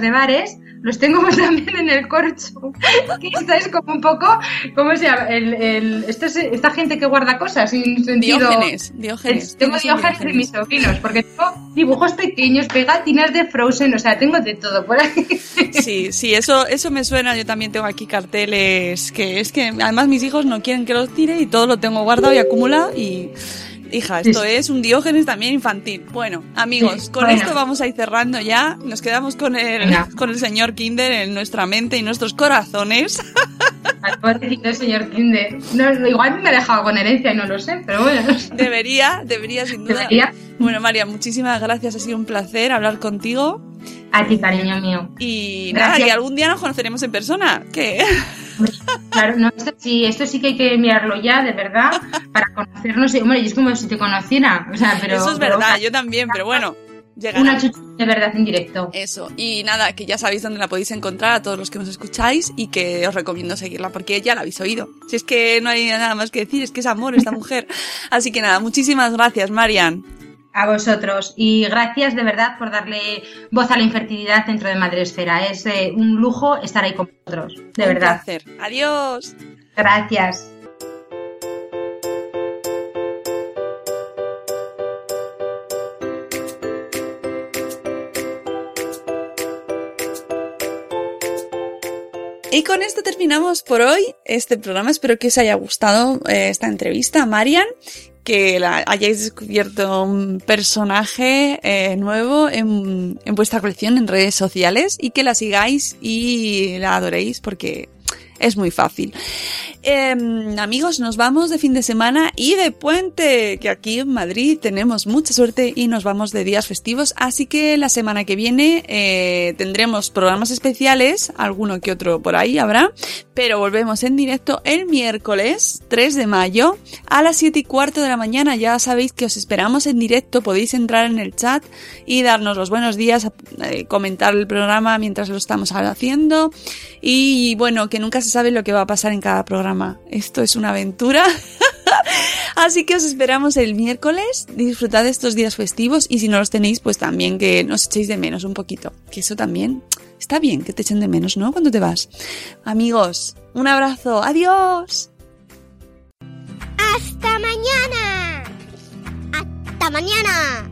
de bares, los tengo también en el corcho. Que esto es como un poco, ¿cómo se llama? El, el, esto es, esta gente que guarda cosas sin sentido. Diógenes, Diógenes. Tengo un diógenes de mis Diógenes. sobrinos, porque tengo dibujos pequeños, pegatinas de Frozen, o sea, tengo de todo por ahí. Sí, sí, eso, eso me suena. Yo también tengo aquí carteles que es que además mis hijos no quieren que los tire y todo lo tengo guardado y acumulado y hija, esto es un Diógenes también infantil. Bueno, amigos, con bueno. esto vamos a ir cerrando ya. Nos quedamos con el, Venga. con el señor Kinder en nuestra mente y nuestros corazones. Al señor Kinder. No, igual me ha dejado con herencia y no lo sé, pero bueno. Debería, debería sin duda. Debería. Bueno, María, muchísimas gracias. Ha sido un placer hablar contigo. A ti, cariño mío. Y nada, que algún día nos conoceremos en persona. ¿Qué? Claro, no, esto, sí, esto sí que hay que mirarlo ya, de verdad, para conocernos. Hombre, y es como si te conociera. O sea, pero, Eso es pero- verdad, yo también, pero bueno. llegará. Una chucha de verdad en directo. Eso, y nada, que ya sabéis dónde la podéis encontrar a todos los que nos escucháis y que os recomiendo seguirla porque ya la habéis oído. Si es que no hay nada más que decir, es que es amor esta mujer. Así que nada, muchísimas gracias, Marian. A vosotros. Y gracias de verdad por darle voz a la infertilidad dentro de Madresfera. Es eh, un lujo estar ahí con vosotros. De Un verdad. placer. Adiós. Gracias. Y con esto terminamos por hoy este programa. Espero que os haya gustado eh, esta entrevista Marian, que la hayáis descubierto un personaje eh, nuevo en, en vuestra colección en redes sociales y que la sigáis y la adoréis porque es muy fácil. Eh, amigos, nos vamos de fin de semana y de puente, que aquí en Madrid tenemos mucha suerte y nos vamos de días festivos, así que la semana que viene eh, tendremos programas especiales, alguno que otro por ahí habrá, pero volvemos en directo el miércoles 3 de mayo a las 7 y cuarto de la mañana. Ya sabéis que os esperamos en directo, podéis entrar en el chat y darnos los buenos días, eh, comentar el programa mientras lo estamos haciendo y bueno, que nunca se sabe lo que va a pasar en cada programa. Esto es una aventura. Así que os esperamos el miércoles. Disfrutad estos días festivos y si no los tenéis, pues también que nos echéis de menos un poquito. Que eso también está bien que te echen de menos, ¿no? Cuando te vas. Amigos, un abrazo. Adiós. ¡Hasta mañana! ¡Hasta mañana!